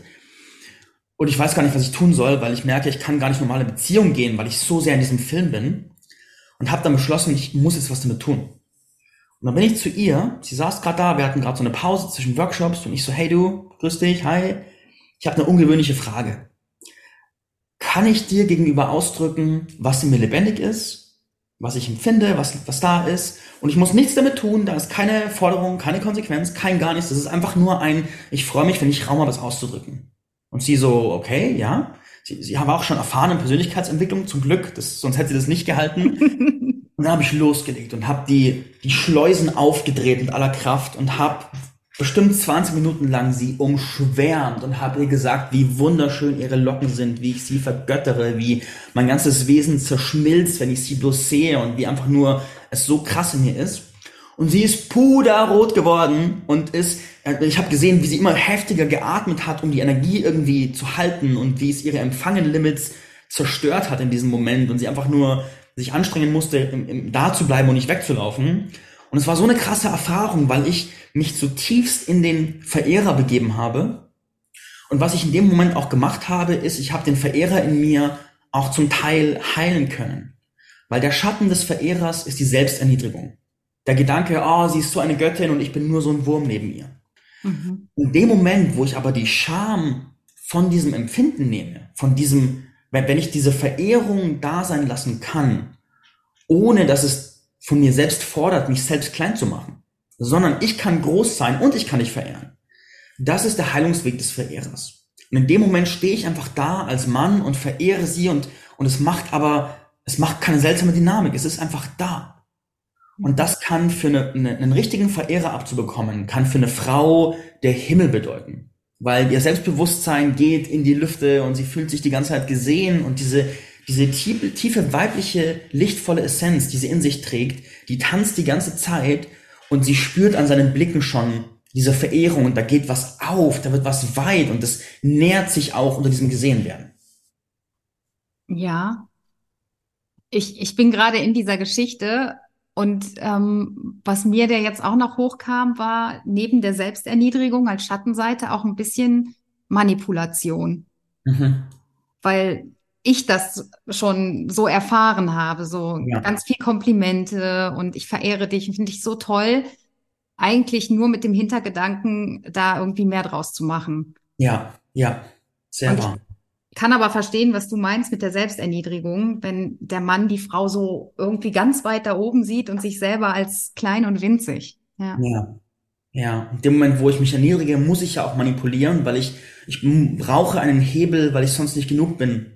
Und ich weiß gar nicht, was ich tun soll, weil ich merke, ich kann gar nicht normale Beziehungen gehen, weil ich so sehr in diesem Film bin. Und habe dann beschlossen, ich muss jetzt was damit tun. Und dann bin ich zu ihr, sie saß gerade da, wir hatten gerade so eine Pause zwischen Workshops und ich so, hey du, grüß dich, hi. Ich habe eine ungewöhnliche Frage kann ich dir gegenüber ausdrücken, was in mir lebendig ist, was ich empfinde, was, was da ist. Und ich muss nichts damit tun, da ist keine Forderung, keine Konsequenz, kein gar nichts. Das ist einfach nur ein, ich freue mich, wenn ich Raum habe, es auszudrücken. Und sie so, okay, ja. Sie, sie haben auch schon erfahren in Persönlichkeitsentwicklung, zum Glück, das, sonst hätte sie das nicht gehalten. und dann habe ich losgelegt und habe die, die Schleusen aufgedreht mit aller Kraft und habe bestimmt 20 Minuten lang sie umschwärmt und habe ihr gesagt, wie wunderschön ihre Locken sind, wie ich sie vergöttere, wie mein ganzes Wesen zerschmilzt, wenn ich sie bloß sehe und wie einfach nur es so krass in mir ist. Und sie ist puderrot geworden und ist, äh, ich habe gesehen, wie sie immer heftiger geatmet hat, um die Energie irgendwie zu halten und wie es ihre Empfangenlimits zerstört hat in diesem Moment und sie einfach nur sich anstrengen musste, da zu bleiben und nicht wegzulaufen. Und es war so eine krasse Erfahrung, weil ich mich zutiefst in den Verehrer begeben habe. Und was ich in dem Moment auch gemacht habe, ist, ich habe den Verehrer in mir auch zum Teil heilen können. Weil der Schatten des Verehrers ist die Selbsterniedrigung. Der Gedanke, oh, sie ist so eine Göttin und ich bin nur so ein Wurm neben ihr. Mhm. In dem Moment, wo ich aber die Scham von diesem Empfinden nehme, von diesem, wenn ich diese Verehrung da sein lassen kann, ohne dass es von mir selbst fordert, mich selbst klein zu machen, sondern ich kann groß sein und ich kann dich verehren. Das ist der Heilungsweg des Verehrers. Und in dem Moment stehe ich einfach da als Mann und verehre sie und, und es macht aber, es macht keine seltsame Dynamik. Es ist einfach da. Und das kann für eine, eine, einen richtigen Verehrer abzubekommen, kann für eine Frau der Himmel bedeuten. Weil ihr Selbstbewusstsein geht in die Lüfte und sie fühlt sich die ganze Zeit gesehen und diese, diese tiefe, tiefe weibliche, lichtvolle Essenz, die sie in sich trägt, die tanzt die ganze Zeit und sie spürt an seinen Blicken schon diese Verehrung und da geht was auf, da wird was weit und das nährt sich auch unter diesem Gesehenwerden. Ja. Ich, ich bin gerade in dieser Geschichte Und ähm, was mir der jetzt auch noch hochkam, war neben der Selbsterniedrigung als Schattenseite auch ein bisschen Manipulation. Mhm. Weil ich das schon so erfahren habe, so ja. ganz viel Komplimente und ich verehre dich und finde dich so toll, eigentlich nur mit dem Hintergedanken, da irgendwie mehr draus zu machen. Ja, ja, sehr wahr kann aber verstehen, was du meinst mit der Selbsterniedrigung, wenn der Mann die Frau so irgendwie ganz weit da oben sieht und sich selber als klein und winzig. Ja. ja. Ja, in dem Moment, wo ich mich erniedrige, muss ich ja auch manipulieren, weil ich, ich brauche einen Hebel, weil ich sonst nicht genug bin,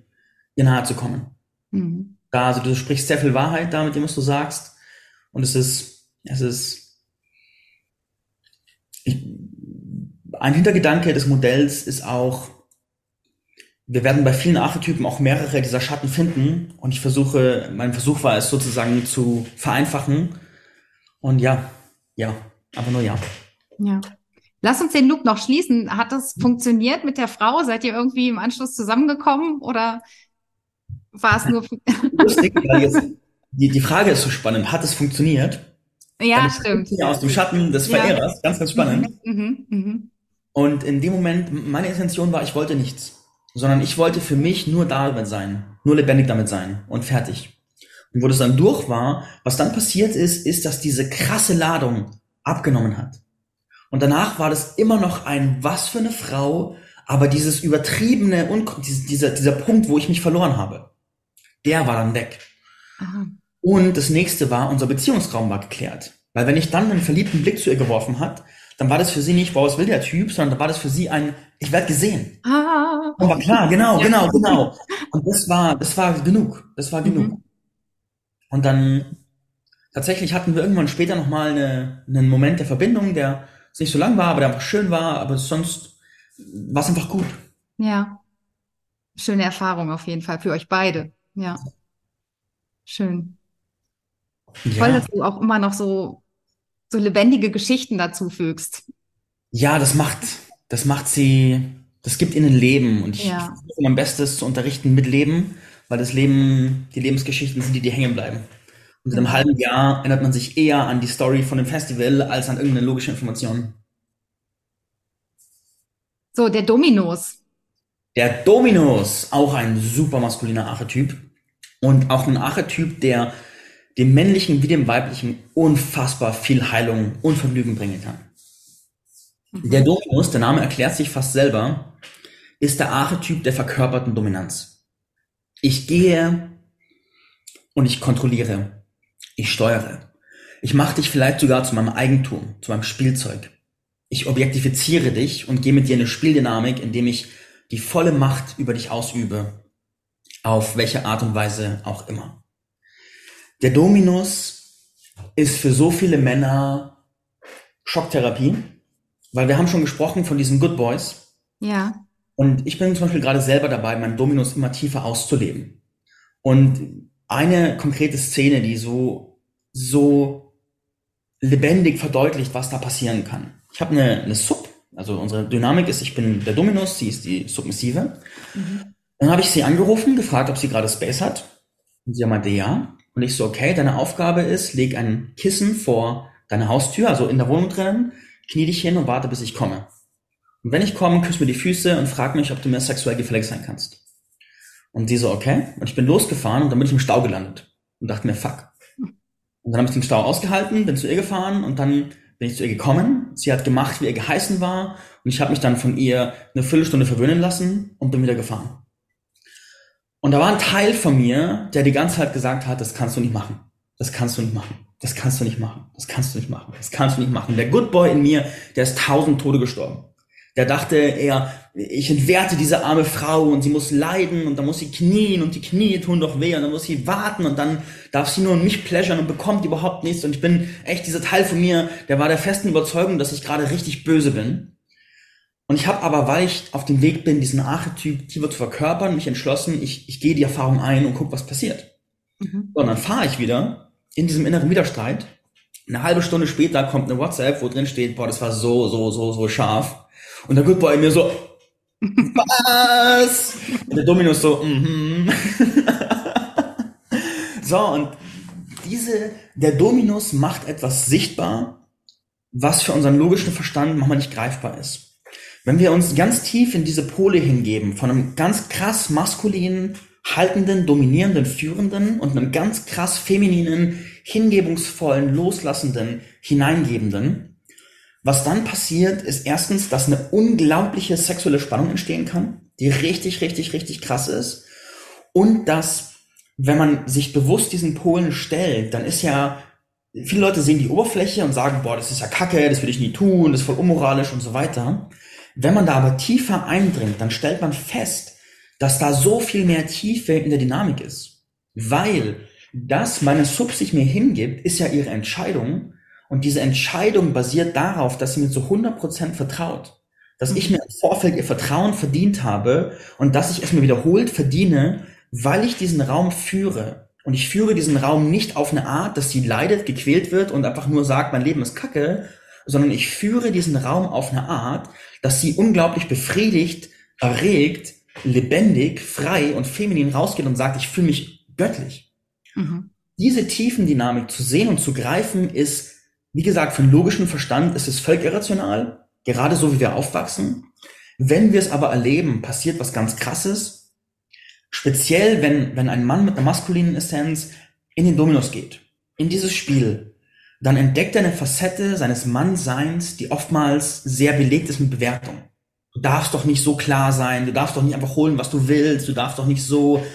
ihr nahe zu kommen. Mhm. Da, also du sprichst sehr viel Wahrheit da mit dem, was du sagst. Und es ist, es ist, ich, ein Hintergedanke des Modells ist auch, wir werden bei vielen Archetypen auch mehrere dieser Schatten finden und ich versuche, mein Versuch war es sozusagen zu vereinfachen. Und ja, ja, aber nur ja. Ja. Lass uns den Loop noch schließen. Hat das funktioniert mit der Frau? Seid ihr irgendwie im Anschluss zusammengekommen oder war es nur? Lustig, weil jetzt, die, die Frage ist so spannend. Hat es funktioniert? Ja, stimmt. Aus dem Schatten des Verehrers. Ja. Ganz, ganz spannend. Mhm, mh, mh. Und in dem Moment, meine Intention war, ich wollte nichts sondern ich wollte für mich nur damit sein, nur lebendig damit sein und fertig. Und wo das dann durch war, was dann passiert ist, ist, dass diese krasse Ladung abgenommen hat. Und danach war das immer noch ein was für eine Frau, aber dieses übertriebene und dieser, dieser Punkt, wo ich mich verloren habe, der war dann weg. Aha. Und das nächste war, unser Beziehungsraum war geklärt. Weil wenn ich dann einen verliebten Blick zu ihr geworfen hat, dann war das für sie nicht, wow, was will der Typ, sondern dann war das für sie ein, ich werde gesehen. Ah. Aber klar, genau, genau, genau. Und das war, das war genug. Das war genug. Mhm. Und dann tatsächlich hatten wir irgendwann später nochmal eine, einen Moment der Verbindung, der nicht so lang war, aber der einfach schön war, aber sonst war es einfach gut. Ja. Schöne Erfahrung auf jeden Fall für euch beide. Ja. Schön. Ja. Toll, dass du auch immer noch so so lebendige Geschichten dazu fügst. Ja, das macht, das macht sie, das gibt ihnen Leben und ich ja. versuche mein Bestes zu unterrichten mit Leben, weil das Leben, die Lebensgeschichten sind die, die hängen bleiben. Und in einem halben Jahr erinnert man sich eher an die Story von dem Festival als an irgendeine logische Information. So, der Dominos. Der Dominos, auch ein super maskuliner Archetyp. Und auch ein Archetyp, der dem männlichen wie dem weiblichen unfassbar viel Heilung und Vergnügen bringen kann. Mhm. Der Dominus, der Name erklärt sich fast selber, ist der Archetyp der verkörperten Dominanz. Ich gehe und ich kontrolliere. Ich steuere. Ich mache dich vielleicht sogar zu meinem Eigentum, zu meinem Spielzeug. Ich objektifiziere dich und gehe mit dir eine Spieldynamik, indem ich die volle Macht über dich ausübe, auf welche Art und Weise auch immer. Der Dominus ist für so viele Männer Schocktherapie, weil wir haben schon gesprochen von diesen Good Boys. Ja. Und ich bin zum Beispiel gerade selber dabei, meinen Dominus immer tiefer auszuleben. Und eine konkrete Szene, die so, so lebendig verdeutlicht, was da passieren kann. Ich habe eine, eine Sub, also unsere Dynamik ist, ich bin der Dominus, sie ist die Submissive. Mhm. Dann habe ich sie angerufen, gefragt, ob sie gerade Space hat. Und sie meinte ja. Und ich so, okay, deine Aufgabe ist, leg ein Kissen vor deine Haustür, also in der Wohnung drinnen, knie dich hin und warte, bis ich komme. Und wenn ich komme, küss mir die Füße und frag mich, ob du mir sexuell gefällig sein kannst. Und die so, okay. Und ich bin losgefahren und dann bin ich im Stau gelandet. Und dachte mir, fuck. Und dann habe ich den Stau ausgehalten, bin zu ihr gefahren und dann bin ich zu ihr gekommen. Sie hat gemacht, wie ihr geheißen war. Und ich habe mich dann von ihr eine Viertelstunde verwöhnen lassen und bin wieder gefahren. Und da war ein Teil von mir, der die ganze Zeit gesagt hat, das kannst du nicht machen. Das kannst du nicht machen. Das kannst du nicht machen. Das kannst du nicht machen. Das kannst du nicht machen. Der Good Boy in mir, der ist tausend Tode gestorben. Der dachte er, ich entwerte diese arme Frau und sie muss leiden und dann muss sie knien und die Knie tun doch weh und dann muss sie warten und dann darf sie nur mich pleasuren und bekommt überhaupt nichts und ich bin echt dieser Teil von mir, der war der festen Überzeugung, dass ich gerade richtig böse bin. Und ich habe aber, weil ich auf dem Weg bin, diesen Archetyp tiefer zu verkörpern, mich entschlossen, ich, ich gehe die Erfahrung ein und guck, was passiert. Mhm. Und dann fahre ich wieder in diesem inneren Widerstreit. Eine halbe Stunde später kommt eine WhatsApp, wo drin steht, boah, das war so, so, so, so scharf. Und der Good Boy mir so, was? Und der Dominus so, mhm. Mm so, und diese, der Dominus macht etwas sichtbar, was für unseren logischen Verstand manchmal nicht greifbar ist. Wenn wir uns ganz tief in diese Pole hingeben, von einem ganz krass maskulinen, haltenden, dominierenden, führenden und einem ganz krass femininen, hingebungsvollen, loslassenden, hineingebenden, was dann passiert, ist erstens, dass eine unglaubliche sexuelle Spannung entstehen kann, die richtig, richtig, richtig krass ist. Und dass, wenn man sich bewusst diesen Polen stellt, dann ist ja, viele Leute sehen die Oberfläche und sagen, boah, das ist ja kacke, das würde ich nie tun, das ist voll unmoralisch und so weiter. Wenn man da aber tiefer eindringt, dann stellt man fest, dass da so viel mehr Tiefe in der Dynamik ist. Weil das meine Sub sich mir hingibt, ist ja ihre Entscheidung. Und diese Entscheidung basiert darauf, dass sie mir zu 100% vertraut. Dass ich mir im Vorfeld ihr Vertrauen verdient habe und dass ich es mir wiederholt verdiene, weil ich diesen Raum führe. Und ich führe diesen Raum nicht auf eine Art, dass sie leidet, gequält wird und einfach nur sagt, mein Leben ist kacke, sondern ich führe diesen Raum auf eine Art, dass sie unglaublich befriedigt, erregt, lebendig, frei und feminin rausgeht und sagt, ich fühle mich göttlich. Mhm. Diese Tiefendynamik zu sehen und zu greifen ist, wie gesagt, für logischen Verstand ist es völlig irrational, gerade so wie wir aufwachsen. Wenn wir es aber erleben, passiert was ganz krasses. Speziell, wenn, wenn ein Mann mit einer maskulinen Essenz in den Dominus geht, in dieses Spiel, dann entdeckt er eine Facette seines Mannseins, die oftmals sehr belegt ist mit Bewertung. Du darfst doch nicht so klar sein, du darfst doch nicht einfach holen, was du willst, du darfst doch nicht so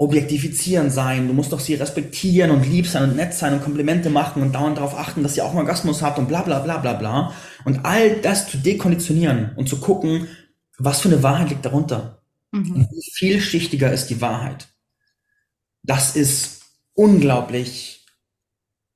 objektifizieren sein, du musst doch sie respektieren und lieb sein und nett sein und Komplimente machen und dauernd darauf achten, dass sie auch einen Orgasmus habt und bla bla bla bla bla. Und all das zu dekonditionieren und zu gucken, was für eine Wahrheit liegt darunter. Mhm. Wie vielschichtiger ist die Wahrheit. Das ist unglaublich,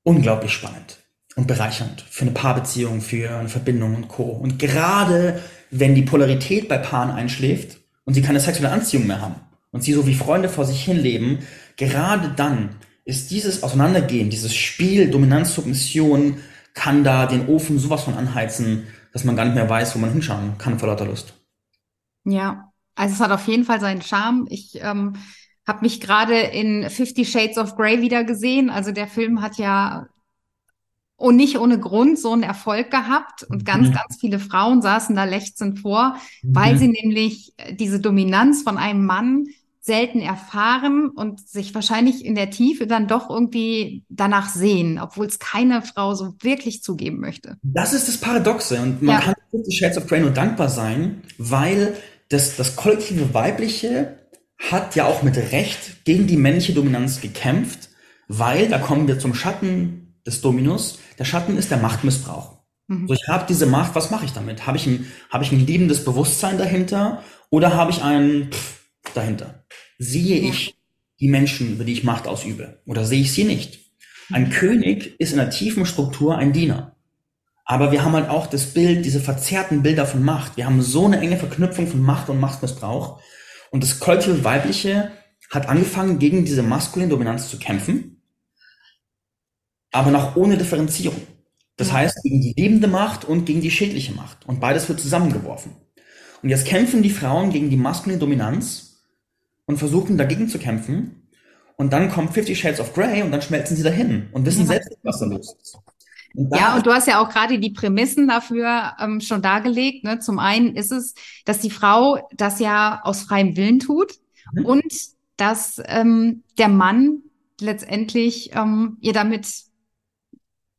unglaublich spannend und bereichernd für eine Paarbeziehung, für eine Verbindung und Co. Und gerade wenn die Polarität bei Paaren einschläft und sie keine sexuelle Anziehung mehr haben, und sie so wie Freunde vor sich hin leben, gerade dann ist dieses Auseinandergehen, dieses Spiel Dominanz, Submission, kann da den Ofen sowas von anheizen, dass man gar nicht mehr weiß, wo man hinschauen kann vor lauter Lust. Ja, also es hat auf jeden Fall seinen Charme. Ich ähm, habe mich gerade in Fifty Shades of Grey wieder gesehen. Also der Film hat ja und nicht ohne Grund so einen Erfolg gehabt und ganz, mhm. ganz viele Frauen saßen da lechzend vor, mhm. weil sie nämlich diese Dominanz von einem Mann selten erfahren und sich wahrscheinlich in der Tiefe dann doch irgendwie danach sehen, obwohl es keine Frau so wirklich zugeben möchte. Das ist das Paradoxe und man ja. kann die Shades of Grey nur dankbar sein, weil das, das kollektive Weibliche hat ja auch mit Recht gegen die männliche Dominanz gekämpft, weil, da kommen wir zum Schatten des Dominus, der Schatten ist der Machtmissbrauch. Mhm. So, ich habe diese Macht, was mache ich damit? Habe ich, ein, hab ich ein liebendes Bewusstsein dahinter oder habe ich ein Pff dahinter? Sehe ich die Menschen, über die ich Macht ausübe? Oder sehe ich sie nicht? Ein König ist in der tiefen Struktur ein Diener. Aber wir haben halt auch das Bild, diese verzerrten Bilder von Macht. Wir haben so eine enge Verknüpfung von Macht und Machtmissbrauch. Und das kollektive Weibliche hat angefangen, gegen diese maskuline Dominanz zu kämpfen, aber noch ohne Differenzierung. Das heißt, gegen die lebende Macht und gegen die schädliche Macht. Und beides wird zusammengeworfen. Und jetzt kämpfen die Frauen gegen die maskuline Dominanz und versuchen dagegen zu kämpfen. Und dann kommt Fifty Shades of Grey und dann schmelzen sie dahin und wissen ja. selbst nicht, was da los ist. Und ja, und du hast ja auch gerade die Prämissen dafür ähm, schon dargelegt. Ne? Zum einen ist es, dass die Frau das ja aus freiem Willen tut mhm. und dass ähm, der Mann letztendlich ähm, ihr damit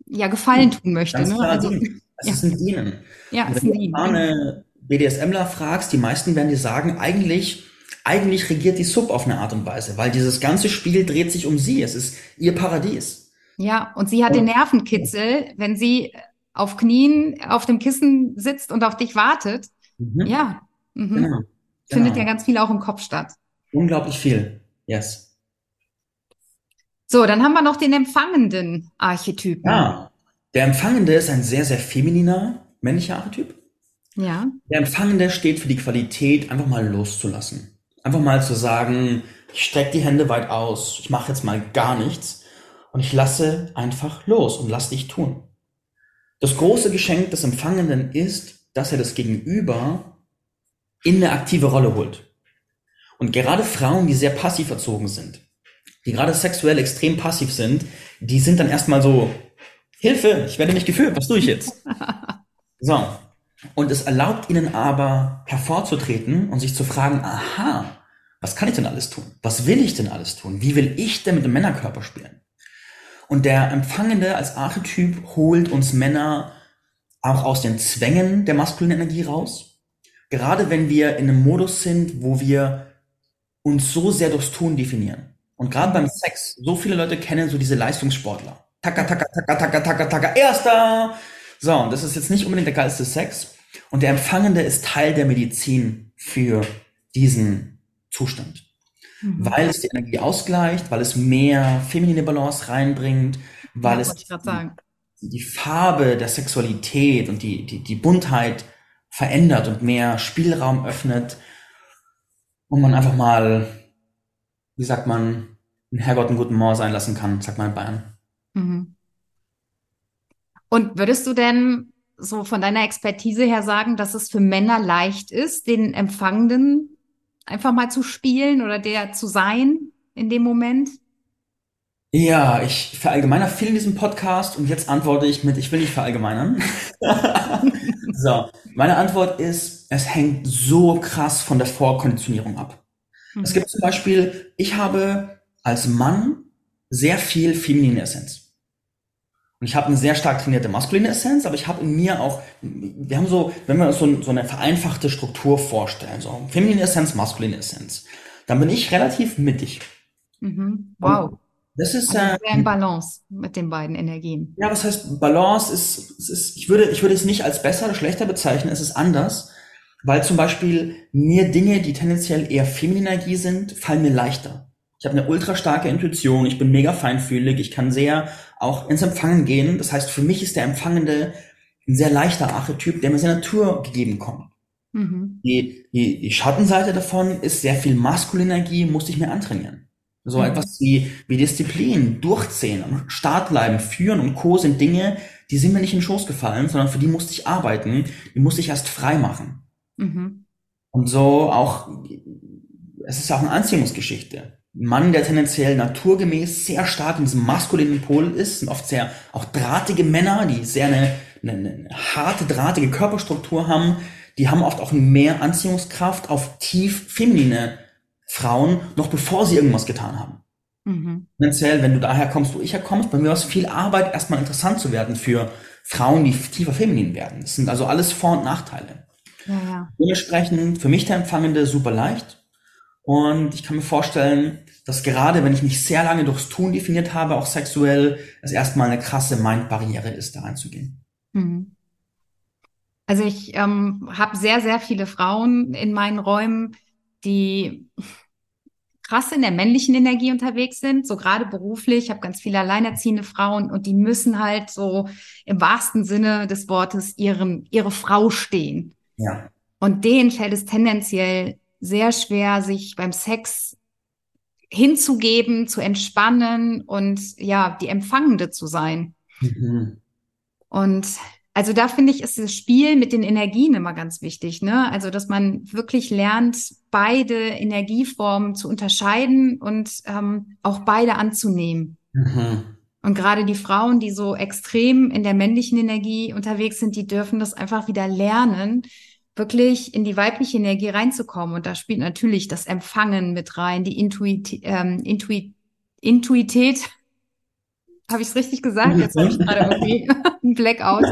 ja Gefallen tun möchte. Ganz ne? Also, es ja. ist ein Dienen. Ja, ist ein. Wenn du eine BDSMler fragst, die meisten werden dir sagen, eigentlich eigentlich regiert die Sub auf eine Art und Weise, weil dieses ganze Spiel dreht sich um sie. Es ist ihr Paradies. Ja, und sie hat den Nervenkitzel, wenn sie auf Knien auf dem Kissen sitzt und auf dich wartet. Mhm. Ja, mhm. Genau. findet genau. ja ganz viel auch im Kopf statt. Unglaublich viel, yes. So, dann haben wir noch den empfangenden Archetypen. Ja, der Empfangende ist ein sehr, sehr femininer männlicher Archetyp. Ja. Der Empfangende steht für die Qualität, einfach mal loszulassen. Einfach mal zu sagen, ich strecke die Hände weit aus, ich mache jetzt mal gar nichts und ich lasse einfach los und lass dich tun. Das große Geschenk des Empfangenden ist, dass er das Gegenüber in eine aktive Rolle holt. Und gerade Frauen, die sehr passiv erzogen sind, die gerade sexuell extrem passiv sind, die sind dann erstmal so, Hilfe, ich werde nicht geführt, was tue ich jetzt? So. Und es erlaubt ihnen aber hervorzutreten und sich zu fragen, aha, was kann ich denn alles tun? Was will ich denn alles tun? Wie will ich denn mit dem Männerkörper spielen? Und der Empfangende als Archetyp holt uns Männer auch aus den Zwängen der maskulinen Energie raus. Gerade wenn wir in einem Modus sind, wo wir uns so sehr durchs Tun definieren. Und gerade beim Sex, so viele Leute kennen so diese Leistungssportler. Taka, taka, taka, taka, taka, taka, erster. So, und das ist jetzt nicht unbedingt der geilste Sex. Und der Empfangende ist Teil der Medizin für diesen Zustand. Mhm. Weil es die Energie ausgleicht, weil es mehr feminine Balance reinbringt, weil ja, es die, die, Farbe der Sexualität und die, die, die Buntheit verändert und mehr Spielraum öffnet und man einfach mal, wie sagt man, einen Herrgott einen guten Moor sein lassen kann, sagt man in Bayern. Mhm. Und würdest du denn so von deiner Expertise her sagen, dass es für Männer leicht ist, den Empfangenden einfach mal zu spielen oder der zu sein in dem Moment? Ja, ich verallgemeiner viel in diesem Podcast und jetzt antworte ich mit, ich will nicht verallgemeinern. so, meine Antwort ist, es hängt so krass von der Vorkonditionierung ab. Mhm. Es gibt zum Beispiel, ich habe als Mann sehr viel feminine Essenz. Und ich habe eine sehr stark trainierte maskuline Essenz, aber ich habe in mir auch, wir haben so, wenn wir uns so, so eine vereinfachte Struktur vorstellen, so feminine Essenz, maskuline Essenz, dann bin ich relativ mittig. Mhm. Wow. Und das ist also äh, in Balance mit den beiden Energien. Ja, was heißt Balance ist, ist, ich würde, ich würde es nicht als besser oder schlechter bezeichnen, es ist anders, weil zum Beispiel mir Dinge, die tendenziell eher feminine Energie sind, fallen mir leichter. Ich habe eine ultra starke Intuition, ich bin mega feinfühlig, ich kann sehr auch ins Empfangen gehen. Das heißt, für mich ist der Empfangende ein sehr leichter Archetyp, der mir sehr Natur gegeben kommt. Mhm. Die, die, die Schattenseite davon ist sehr viel maskuline Energie, musste ich mir antrainieren. So mhm. etwas wie, wie Disziplin, Durchziehen, am Start bleiben, führen und Co. sind Dinge, die sind mir nicht in den Schoß gefallen, sondern für die musste ich arbeiten, die musste ich erst frei machen. Mhm. Und so auch, es ist auch eine Anziehungsgeschichte. Mann, der tendenziell naturgemäß sehr stark in diesem maskulinen Pol ist, sind oft sehr auch drahtige Männer, die sehr eine, eine, eine harte, drahtige Körperstruktur haben, die haben oft auch mehr Anziehungskraft auf tief feminine Frauen, noch bevor sie irgendwas getan haben. Mhm. Tendenziell, wenn du daher kommst, wo ich herkommst, bei mir war es viel Arbeit, erstmal interessant zu werden für Frauen, die tiefer feminin werden. Das sind also alles Vor- und Nachteile. Ja, ja. Dementsprechend für mich der Empfangende super leicht. Und ich kann mir vorstellen, dass gerade wenn ich mich sehr lange durchs Tun definiert habe, auch sexuell, es erstmal eine krasse Mind-Barriere ist, da reinzugehen. Mhm. Also ich ähm, habe sehr, sehr viele Frauen in meinen Räumen, die krass in der männlichen Energie unterwegs sind, so gerade beruflich. Ich habe ganz viele alleinerziehende Frauen und die müssen halt so im wahrsten Sinne des Wortes ihren, ihre Frau stehen. Ja. Und denen fällt es tendenziell sehr schwer, sich beim Sex hinzugeben, zu entspannen und ja, die Empfangende zu sein. Mhm. Und also da finde ich, ist das Spiel mit den Energien immer ganz wichtig, ne? Also, dass man wirklich lernt, beide Energieformen zu unterscheiden und ähm, auch beide anzunehmen. Mhm. Und gerade die Frauen, die so extrem in der männlichen Energie unterwegs sind, die dürfen das einfach wieder lernen, wirklich in die weibliche Energie reinzukommen. Und da spielt natürlich das Empfangen mit rein, die Intuit ähm, Intuit Intuität. Habe ich es richtig gesagt? Jetzt habe ich gerade irgendwie ein Blackout.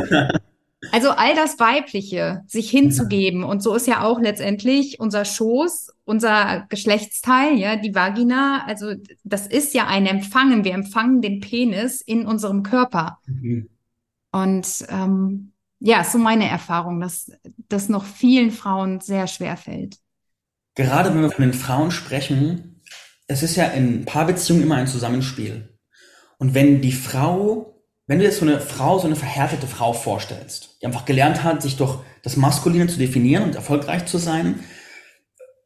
Also all das Weibliche, sich hinzugeben. Und so ist ja auch letztendlich unser Schoß, unser Geschlechtsteil, ja, die Vagina. Also das ist ja ein Empfangen. Wir empfangen den Penis in unserem Körper. Mhm. Und ähm, ja, so meine Erfahrung, dass das noch vielen Frauen sehr schwer fällt. Gerade wenn wir von den Frauen sprechen, es ist ja in Paarbeziehungen immer ein Zusammenspiel. Und wenn die Frau, wenn du jetzt so eine Frau, so eine verhärtete Frau vorstellst, die einfach gelernt hat, sich durch das Maskuline zu definieren und erfolgreich zu sein,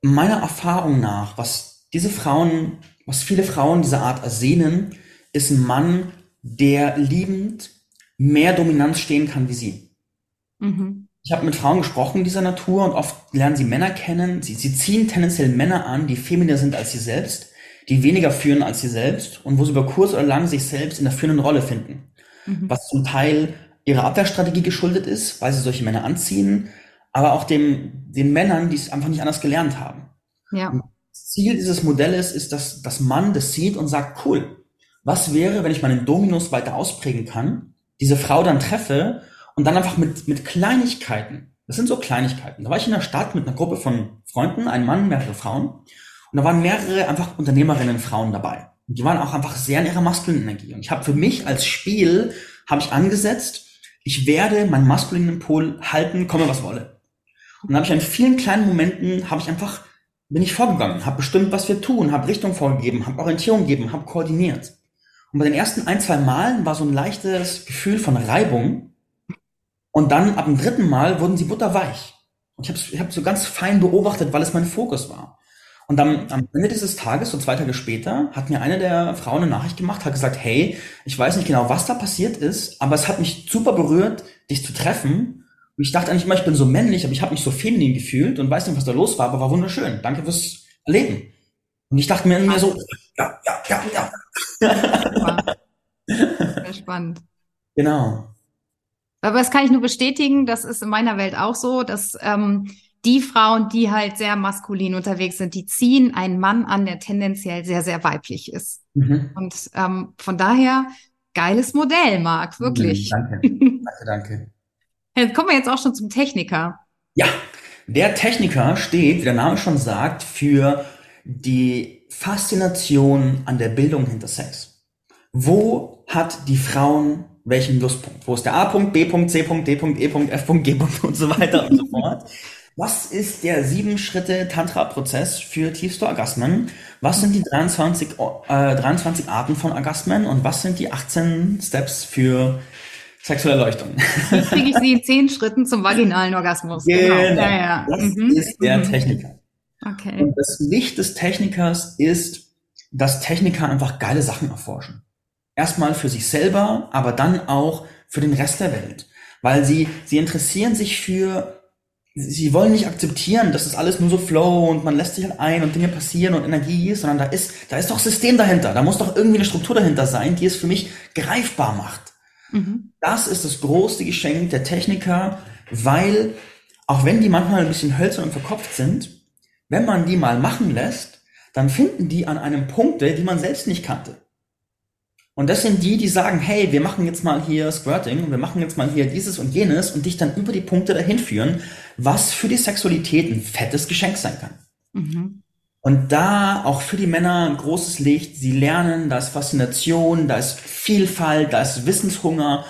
meiner Erfahrung nach, was diese Frauen, was viele Frauen dieser Art ersehnen, ist ein Mann, der liebend mehr Dominanz stehen kann wie sie. Mhm. Ich habe mit Frauen gesprochen dieser Natur und oft lernen sie Männer kennen. Sie, sie ziehen tendenziell Männer an, die femininer sind als sie selbst, die weniger führen als sie selbst und wo sie über kurz oder lang sich selbst in der führenden Rolle finden. Mhm. Was zum Teil ihrer Abwehrstrategie geschuldet ist, weil sie solche Männer anziehen, aber auch dem, den Männern, die es einfach nicht anders gelernt haben. Ja. Das Ziel dieses Modells ist, dass das Mann das sieht und sagt, cool, was wäre, wenn ich meinen Dominus weiter ausprägen kann, diese Frau dann treffe und dann einfach mit, mit Kleinigkeiten, das sind so Kleinigkeiten. Da war ich in der Stadt mit einer Gruppe von Freunden, ein Mann, mehrere Frauen, und da waren mehrere einfach Unternehmerinnen Frauen dabei. Und die waren auch einfach sehr in ihrer maskulinen Energie. Und ich habe für mich als Spiel, habe ich angesetzt, ich werde meinen maskulinen Pol halten, komme was wolle. Und dann habe ich in vielen kleinen Momenten, habe ich einfach, bin ich vorgegangen, habe bestimmt, was wir tun, habe Richtung vorgegeben, habe Orientierung gegeben, habe koordiniert. Und bei den ersten ein, zwei Malen war so ein leichtes Gefühl von Reibung. Und dann ab dem dritten Mal wurden sie butterweich. Und ich habe ich hab so ganz fein beobachtet, weil es mein Fokus war. Und dann am Ende dieses Tages, so zwei Tage später, hat mir eine der Frauen eine Nachricht gemacht, hat gesagt, hey, ich weiß nicht genau, was da passiert ist, aber es hat mich super berührt, dich zu treffen. Und ich dachte eigentlich immer, ich bin so männlich, aber ich habe mich so feminin gefühlt und weiß nicht, was da los war, aber war wunderschön. Danke fürs Erleben. Und ich dachte mir, mir so, ja, ja, ja, ja. Sehr spannend. Genau. Aber das kann ich nur bestätigen, das ist in meiner Welt auch so, dass ähm, die Frauen, die halt sehr maskulin unterwegs sind, die ziehen einen Mann an, der tendenziell sehr, sehr weiblich ist. Mhm. Und ähm, von daher, geiles Modell, Marc, wirklich. Danke, danke, danke. Jetzt kommen wir jetzt auch schon zum Techniker. Ja, der Techniker steht, wie der Name schon sagt, für die Faszination an der Bildung hinter Sex. Wo hat die Frauen welchen Lustpunkt? Wo ist der A-Punkt, B-Punkt, C-Punkt, D-Punkt, E-Punkt, F-Punkt, G-Punkt und so weiter und so fort? Was ist der sieben Schritte Tantra-Prozess für tiefste Orgasmen? Was sind die 23, äh, 23 Arten von Orgasmen und was sind die 18 Steps für sexuelle Erleuchtung? Wie kriege ich sie in zehn Schritten zum vaginalen Orgasmus? Genau. genau. Ja, ja. Das mhm. ist der mhm. Techniker. Okay. Und das Licht des Technikers ist, dass Techniker einfach geile Sachen erforschen. Erstmal für sich selber, aber dann auch für den Rest der Welt. Weil sie, sie interessieren sich für sie wollen nicht akzeptieren, dass das alles nur so flow und man lässt sich halt ein und Dinge passieren und Energie ist, sondern da ist, da ist doch System dahinter. Da muss doch irgendwie eine Struktur dahinter sein, die es für mich greifbar macht. Mhm. Das ist das große Geschenk der Techniker, weil auch wenn die manchmal ein bisschen hölzern und verkopft sind, wenn man die mal machen lässt, dann finden die an einem Punkte, die man selbst nicht kannte. Und das sind die, die sagen, hey, wir machen jetzt mal hier Squirting und wir machen jetzt mal hier dieses und jenes und dich dann über die Punkte dahin führen, was für die Sexualität ein fettes Geschenk sein kann. Mhm. Und da auch für die Männer ein großes Licht. Sie lernen, da ist Faszination, da ist Vielfalt, da ist Wissenshunger.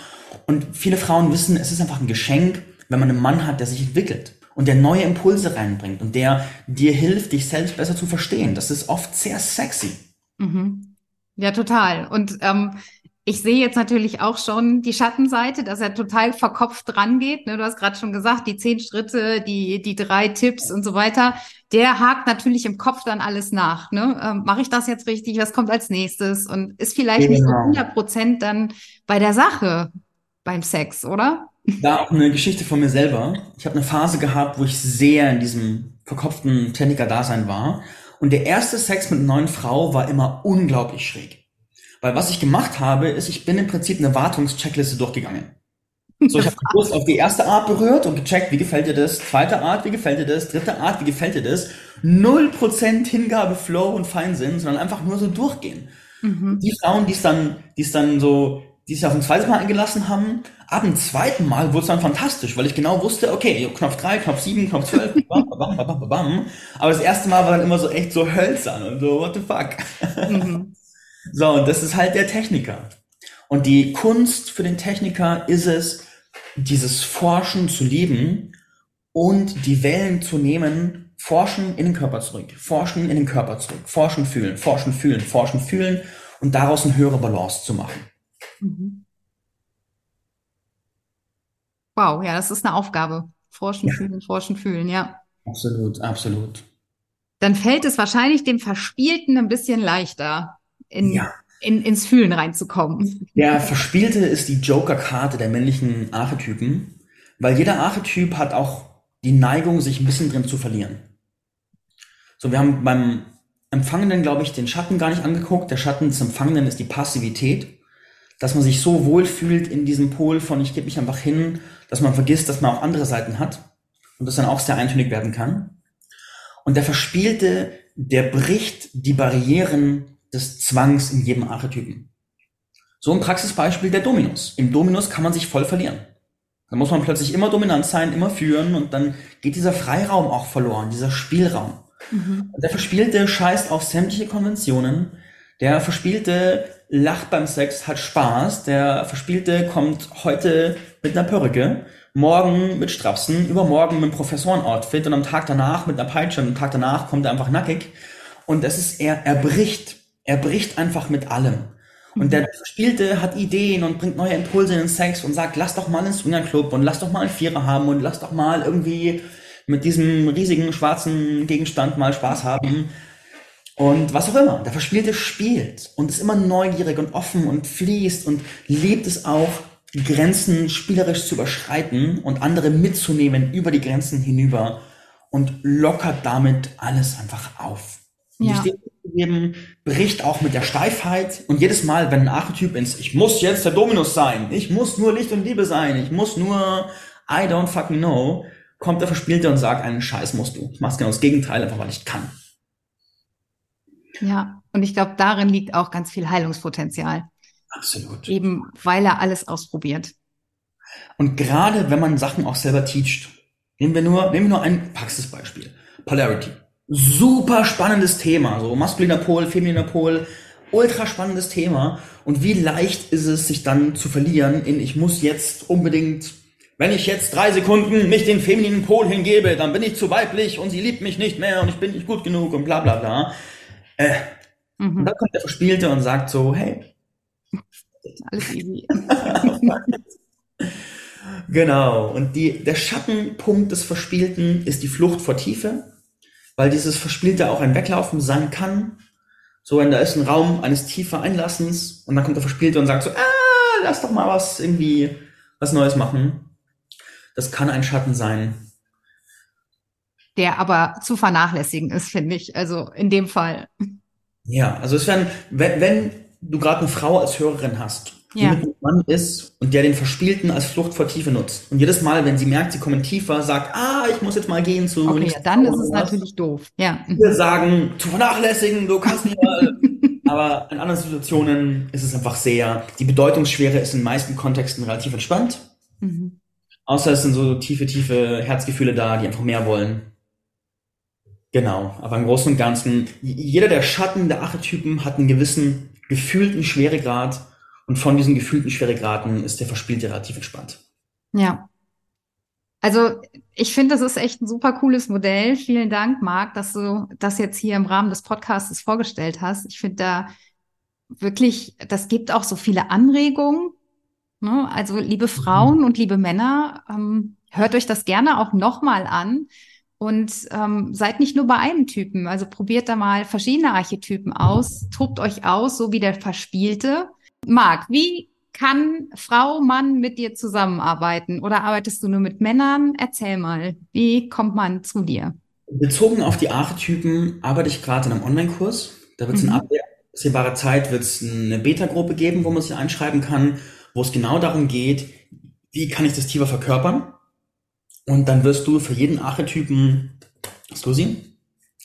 Und viele Frauen wissen, es ist einfach ein Geschenk, wenn man einen Mann hat, der sich entwickelt und der neue Impulse reinbringt und der dir hilft, dich selbst besser zu verstehen. Das ist oft sehr sexy. Mhm. Ja, total. Und ähm, ich sehe jetzt natürlich auch schon die Schattenseite, dass er total verkopft dran geht. Ne? Du hast gerade schon gesagt, die zehn Schritte, die, die drei Tipps und so weiter. Der hakt natürlich im Kopf dann alles nach. Ne? Ähm, Mache ich das jetzt richtig? Was kommt als nächstes? Und ist vielleicht genau. nicht so 100 genau. Prozent dann bei der Sache beim Sex, oder? Da auch eine Geschichte von mir selber. Ich habe eine Phase gehabt, wo ich sehr in diesem verkopften Techniker-Dasein war. Und der erste Sex mit einer neuen Frau war immer unglaublich schräg. Weil was ich gemacht habe, ist, ich bin im Prinzip eine Wartungscheckliste durchgegangen. So, ich habe kurz auf die erste Art berührt und gecheckt, wie gefällt dir das? Zweite Art, wie gefällt dir das? Dritte Art, wie gefällt dir das? Null Prozent Hingabe, Flow und Feinsinn, sondern einfach nur so durchgehen. Mhm. Die Frauen, die es dann, die es dann so die sich auf ein zweites Mal eingelassen haben. Ab dem zweiten Mal wurde es dann fantastisch, weil ich genau wusste, okay, Knopf 3, Knopf 7, Knopf 12, bam, bam, bam, bam, bam. Aber das erste Mal war dann immer so echt so hölzern und so, what the fuck. Mhm. So, und das ist halt der Techniker. Und die Kunst für den Techniker ist es, dieses Forschen zu lieben und die Wellen zu nehmen, forschen in den Körper zurück, forschen in den Körper zurück, forschen, fühlen, forschen, fühlen, forschen, fühlen und daraus eine höhere Balance zu machen. Mhm. Wow, ja, das ist eine Aufgabe. Forschen, ja. fühlen, forschen, fühlen, ja. Absolut, absolut. Dann fällt es wahrscheinlich dem Verspielten ein bisschen leichter, in, ja. in, ins Fühlen reinzukommen. Der Verspielte ist die Joker-Karte der männlichen Archetypen, weil jeder Archetyp hat auch die Neigung, sich ein bisschen drin zu verlieren. So, wir haben beim Empfangenen, glaube ich, den Schatten gar nicht angeguckt. Der Schatten des Empfangenen ist die Passivität, dass man sich so wohl fühlt in diesem Pol von ich gebe mich einfach hin, dass man vergisst, dass man auch andere Seiten hat und das dann auch sehr eintönig werden kann. Und der Verspielte, der bricht die Barrieren des Zwangs in jedem Archetypen. So ein Praxisbeispiel der Dominus. Im Dominus kann man sich voll verlieren. Da muss man plötzlich immer dominant sein, immer führen und dann geht dieser Freiraum auch verloren, dieser Spielraum. Mhm. Der Verspielte scheißt auf sämtliche Konventionen. Der Verspielte lacht beim Sex, hat Spaß. Der Verspielte kommt heute mit einer Perücke, morgen mit Strapsen, übermorgen mit einem Professorenoutfit und am Tag danach mit einer Peitsche und am Tag danach kommt er einfach nackig. Und das ist, er, er bricht. Er bricht einfach mit allem. Und der Verspielte hat Ideen und bringt neue Impulse in den Sex und sagt, lass doch mal einen Swingerclub und lass doch mal einen Vierer haben und lass doch mal irgendwie mit diesem riesigen schwarzen Gegenstand mal Spaß haben. Und was auch immer. Der Verspielte spielt und ist immer neugierig und offen und fließt und liebt es auch, Grenzen spielerisch zu überschreiten und andere mitzunehmen über die Grenzen hinüber und lockert damit alles einfach auf. Ja. Stehgeben bricht auch mit der Steifheit und jedes Mal, wenn ein Archetyp ins Ich muss jetzt der Dominus sein, ich muss nur Licht und Liebe sein, ich muss nur I don't fucking know, kommt der Verspielte und sagt, einen Scheiß musst du. Ich mach's genau das Gegenteil, einfach weil ich kann. Ja, und ich glaube, darin liegt auch ganz viel Heilungspotenzial. Absolut. Eben, weil er alles ausprobiert. Und gerade wenn man Sachen auch selber teacht, nehmen wir nur, nehmen wir nur ein Praxisbeispiel. Polarity. Super spannendes Thema. So maskuliner Pol, femininer Pol. Ultra spannendes Thema. Und wie leicht ist es, sich dann zu verlieren in, ich muss jetzt unbedingt wenn ich jetzt drei Sekunden mich den femininen Pol hingebe, dann bin ich zu weiblich und sie liebt mich nicht mehr und ich bin nicht gut genug und bla bla bla. Äh, mhm. Und dann kommt der Verspielte und sagt so, hey. Alles easy. genau. Und die, der Schattenpunkt des Verspielten ist die Flucht vor Tiefe, weil dieses Verspielte auch ein Weglaufen sein kann. So, wenn da ist ein Raum eines tiefer Einlassens und dann kommt der Verspielte und sagt so, ah, lass doch mal was irgendwie was Neues machen. Das kann ein Schatten sein. Der aber zu vernachlässigen ist, finde ich. Also in dem Fall. Ja, also es wäre, wenn, wenn du gerade eine Frau als Hörerin hast, die ja. mit einem Mann ist und der den Verspielten als Flucht vor Tiefe nutzt. Und jedes Mal, wenn sie merkt, sie kommen tiefer, sagt, ah, ich muss jetzt mal gehen zu. Okay, ja, dann ist es natürlich doof. Ja. Wir sagen, zu vernachlässigen, du kannst nicht mal. aber in anderen Situationen ist es einfach sehr, die Bedeutungsschwere ist in den meisten Kontexten relativ entspannt. Mhm. Außer es sind so tiefe, tiefe Herzgefühle da, die einfach mehr wollen. Genau, aber im Großen und Ganzen, jeder der Schatten der Archetypen hat einen gewissen gefühlten Schweregrad und von diesen gefühlten Schweregraden ist der Verspielte relativ entspannt. Ja. Also ich finde, das ist echt ein super cooles Modell. Vielen Dank, Marc, dass du das jetzt hier im Rahmen des Podcasts vorgestellt hast. Ich finde da wirklich, das gibt auch so viele Anregungen Ne? Also liebe mhm. Frauen und liebe Männer, ähm, hört euch das gerne auch nochmal an und ähm, seid nicht nur bei einem Typen. Also probiert da mal verschiedene Archetypen aus, tobt euch aus, so wie der Verspielte. Marc, wie kann Frau, Mann mit dir zusammenarbeiten oder arbeitest du nur mit Männern? Erzähl mal, wie kommt man zu dir? Bezogen auf die Archetypen arbeite ich gerade in einem Online-Kurs. Da wird es mhm. in absehbarer Zeit wird's eine Beta-Gruppe geben, wo man sich einschreiben kann wo es genau darum geht, wie kann ich das tiefer verkörpern? Und dann wirst du für jeden Archetypen, Susi,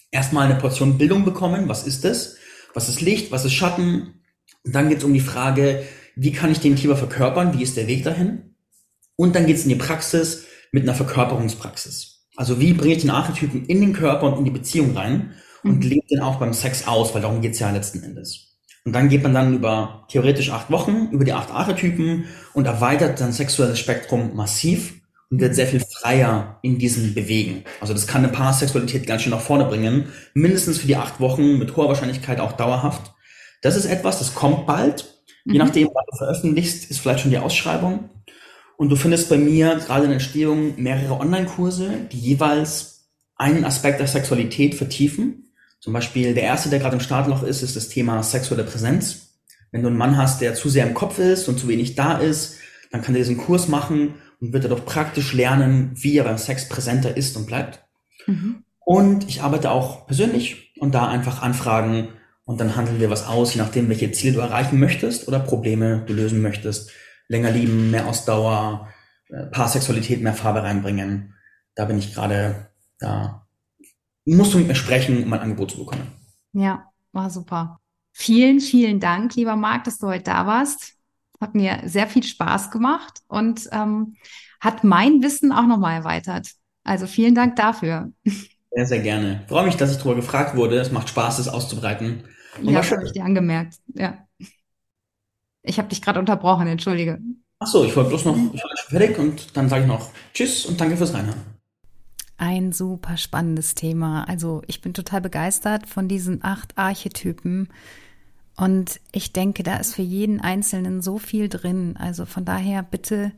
erstmal eine Portion Bildung bekommen. Was ist das? Was ist Licht? Was ist Schatten? Und dann geht es um die Frage, wie kann ich den tiefer verkörpern? Wie ist der Weg dahin? Und dann geht es in die Praxis mit einer Verkörperungspraxis. Also wie bringe ich den Archetypen in den Körper und in die Beziehung rein und mhm. lebe den auch beim Sex aus, weil darum geht es ja letzten Endes. Und dann geht man dann über theoretisch acht Wochen, über die acht Archetypen und erweitert sein sexuelles Spektrum massiv und wird sehr viel freier in diesem Bewegen. Also das kann eine Paarsexualität ganz schön nach vorne bringen. Mindestens für die acht Wochen, mit hoher Wahrscheinlichkeit auch dauerhaft. Das ist etwas, das kommt bald. Je mhm. nachdem, wann du veröffentlichst, ist vielleicht schon die Ausschreibung. Und du findest bei mir gerade in Entstehung mehrere Online-Kurse, die jeweils einen Aspekt der Sexualität vertiefen zum Beispiel der erste, der gerade im Startloch ist, ist das Thema sexuelle Präsenz. Wenn du einen Mann hast, der zu sehr im Kopf ist und zu wenig da ist, dann kann er diesen Kurs machen und wird dadurch praktisch lernen, wie er beim Sex präsenter ist und bleibt. Mhm. Und ich arbeite auch persönlich und da einfach anfragen und dann handeln wir was aus, je nachdem, welche Ziele du erreichen möchtest oder Probleme du lösen möchtest. Länger lieben, mehr Ausdauer, äh, Paarsexualität, mehr Farbe reinbringen. Da bin ich gerade, da musst du mit mir sprechen, um ein Angebot zu bekommen. Ja, war super. Vielen, vielen Dank, lieber Marc, dass du heute da warst. Hat mir sehr viel Spaß gemacht und ähm, hat mein Wissen auch nochmal erweitert. Also vielen Dank dafür. Sehr, sehr gerne. freue mich, dass ich darüber gefragt wurde. Es macht Spaß, das auszubreiten. Und ja, das habe ich dir angemerkt. Ja. Ich habe dich gerade unterbrochen, entschuldige. Ach so, ich wollte bloß noch, ich war schon fertig und dann sage ich noch Tschüss und danke fürs Reinhören. Ein super spannendes Thema. Also ich bin total begeistert von diesen acht Archetypen. Und ich denke, da ist für jeden Einzelnen so viel drin. Also von daher bitte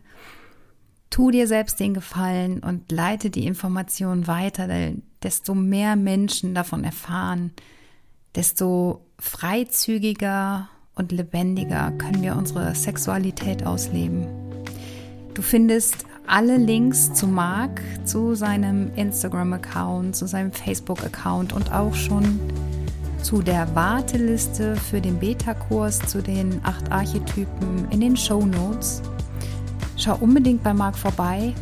tu dir selbst den Gefallen und leite die Informationen weiter, denn desto mehr Menschen davon erfahren, desto freizügiger und lebendiger können wir unsere Sexualität ausleben. Du findest alle Links zu Marc, zu seinem Instagram-Account, zu seinem Facebook-Account und auch schon zu der Warteliste für den Beta-Kurs zu den acht Archetypen in den Show Notes. Schau unbedingt bei Marc vorbei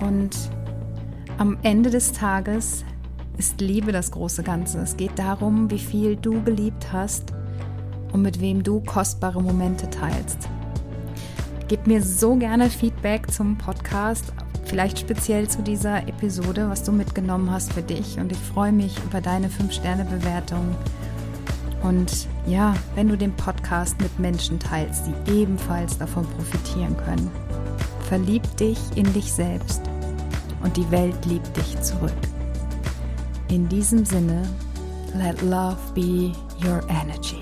und am Ende des Tages ist Liebe das große Ganze. Es geht darum, wie viel du geliebt hast und mit wem du kostbare Momente teilst. Gib mir so gerne Feedback zum Podcast, vielleicht speziell zu dieser Episode, was du mitgenommen hast für dich. Und ich freue mich über deine 5-Sterne-Bewertung. Und ja, wenn du den Podcast mit Menschen teilst, die ebenfalls davon profitieren können. Verlieb dich in dich selbst und die Welt liebt dich zurück. In diesem Sinne, let love be your energy.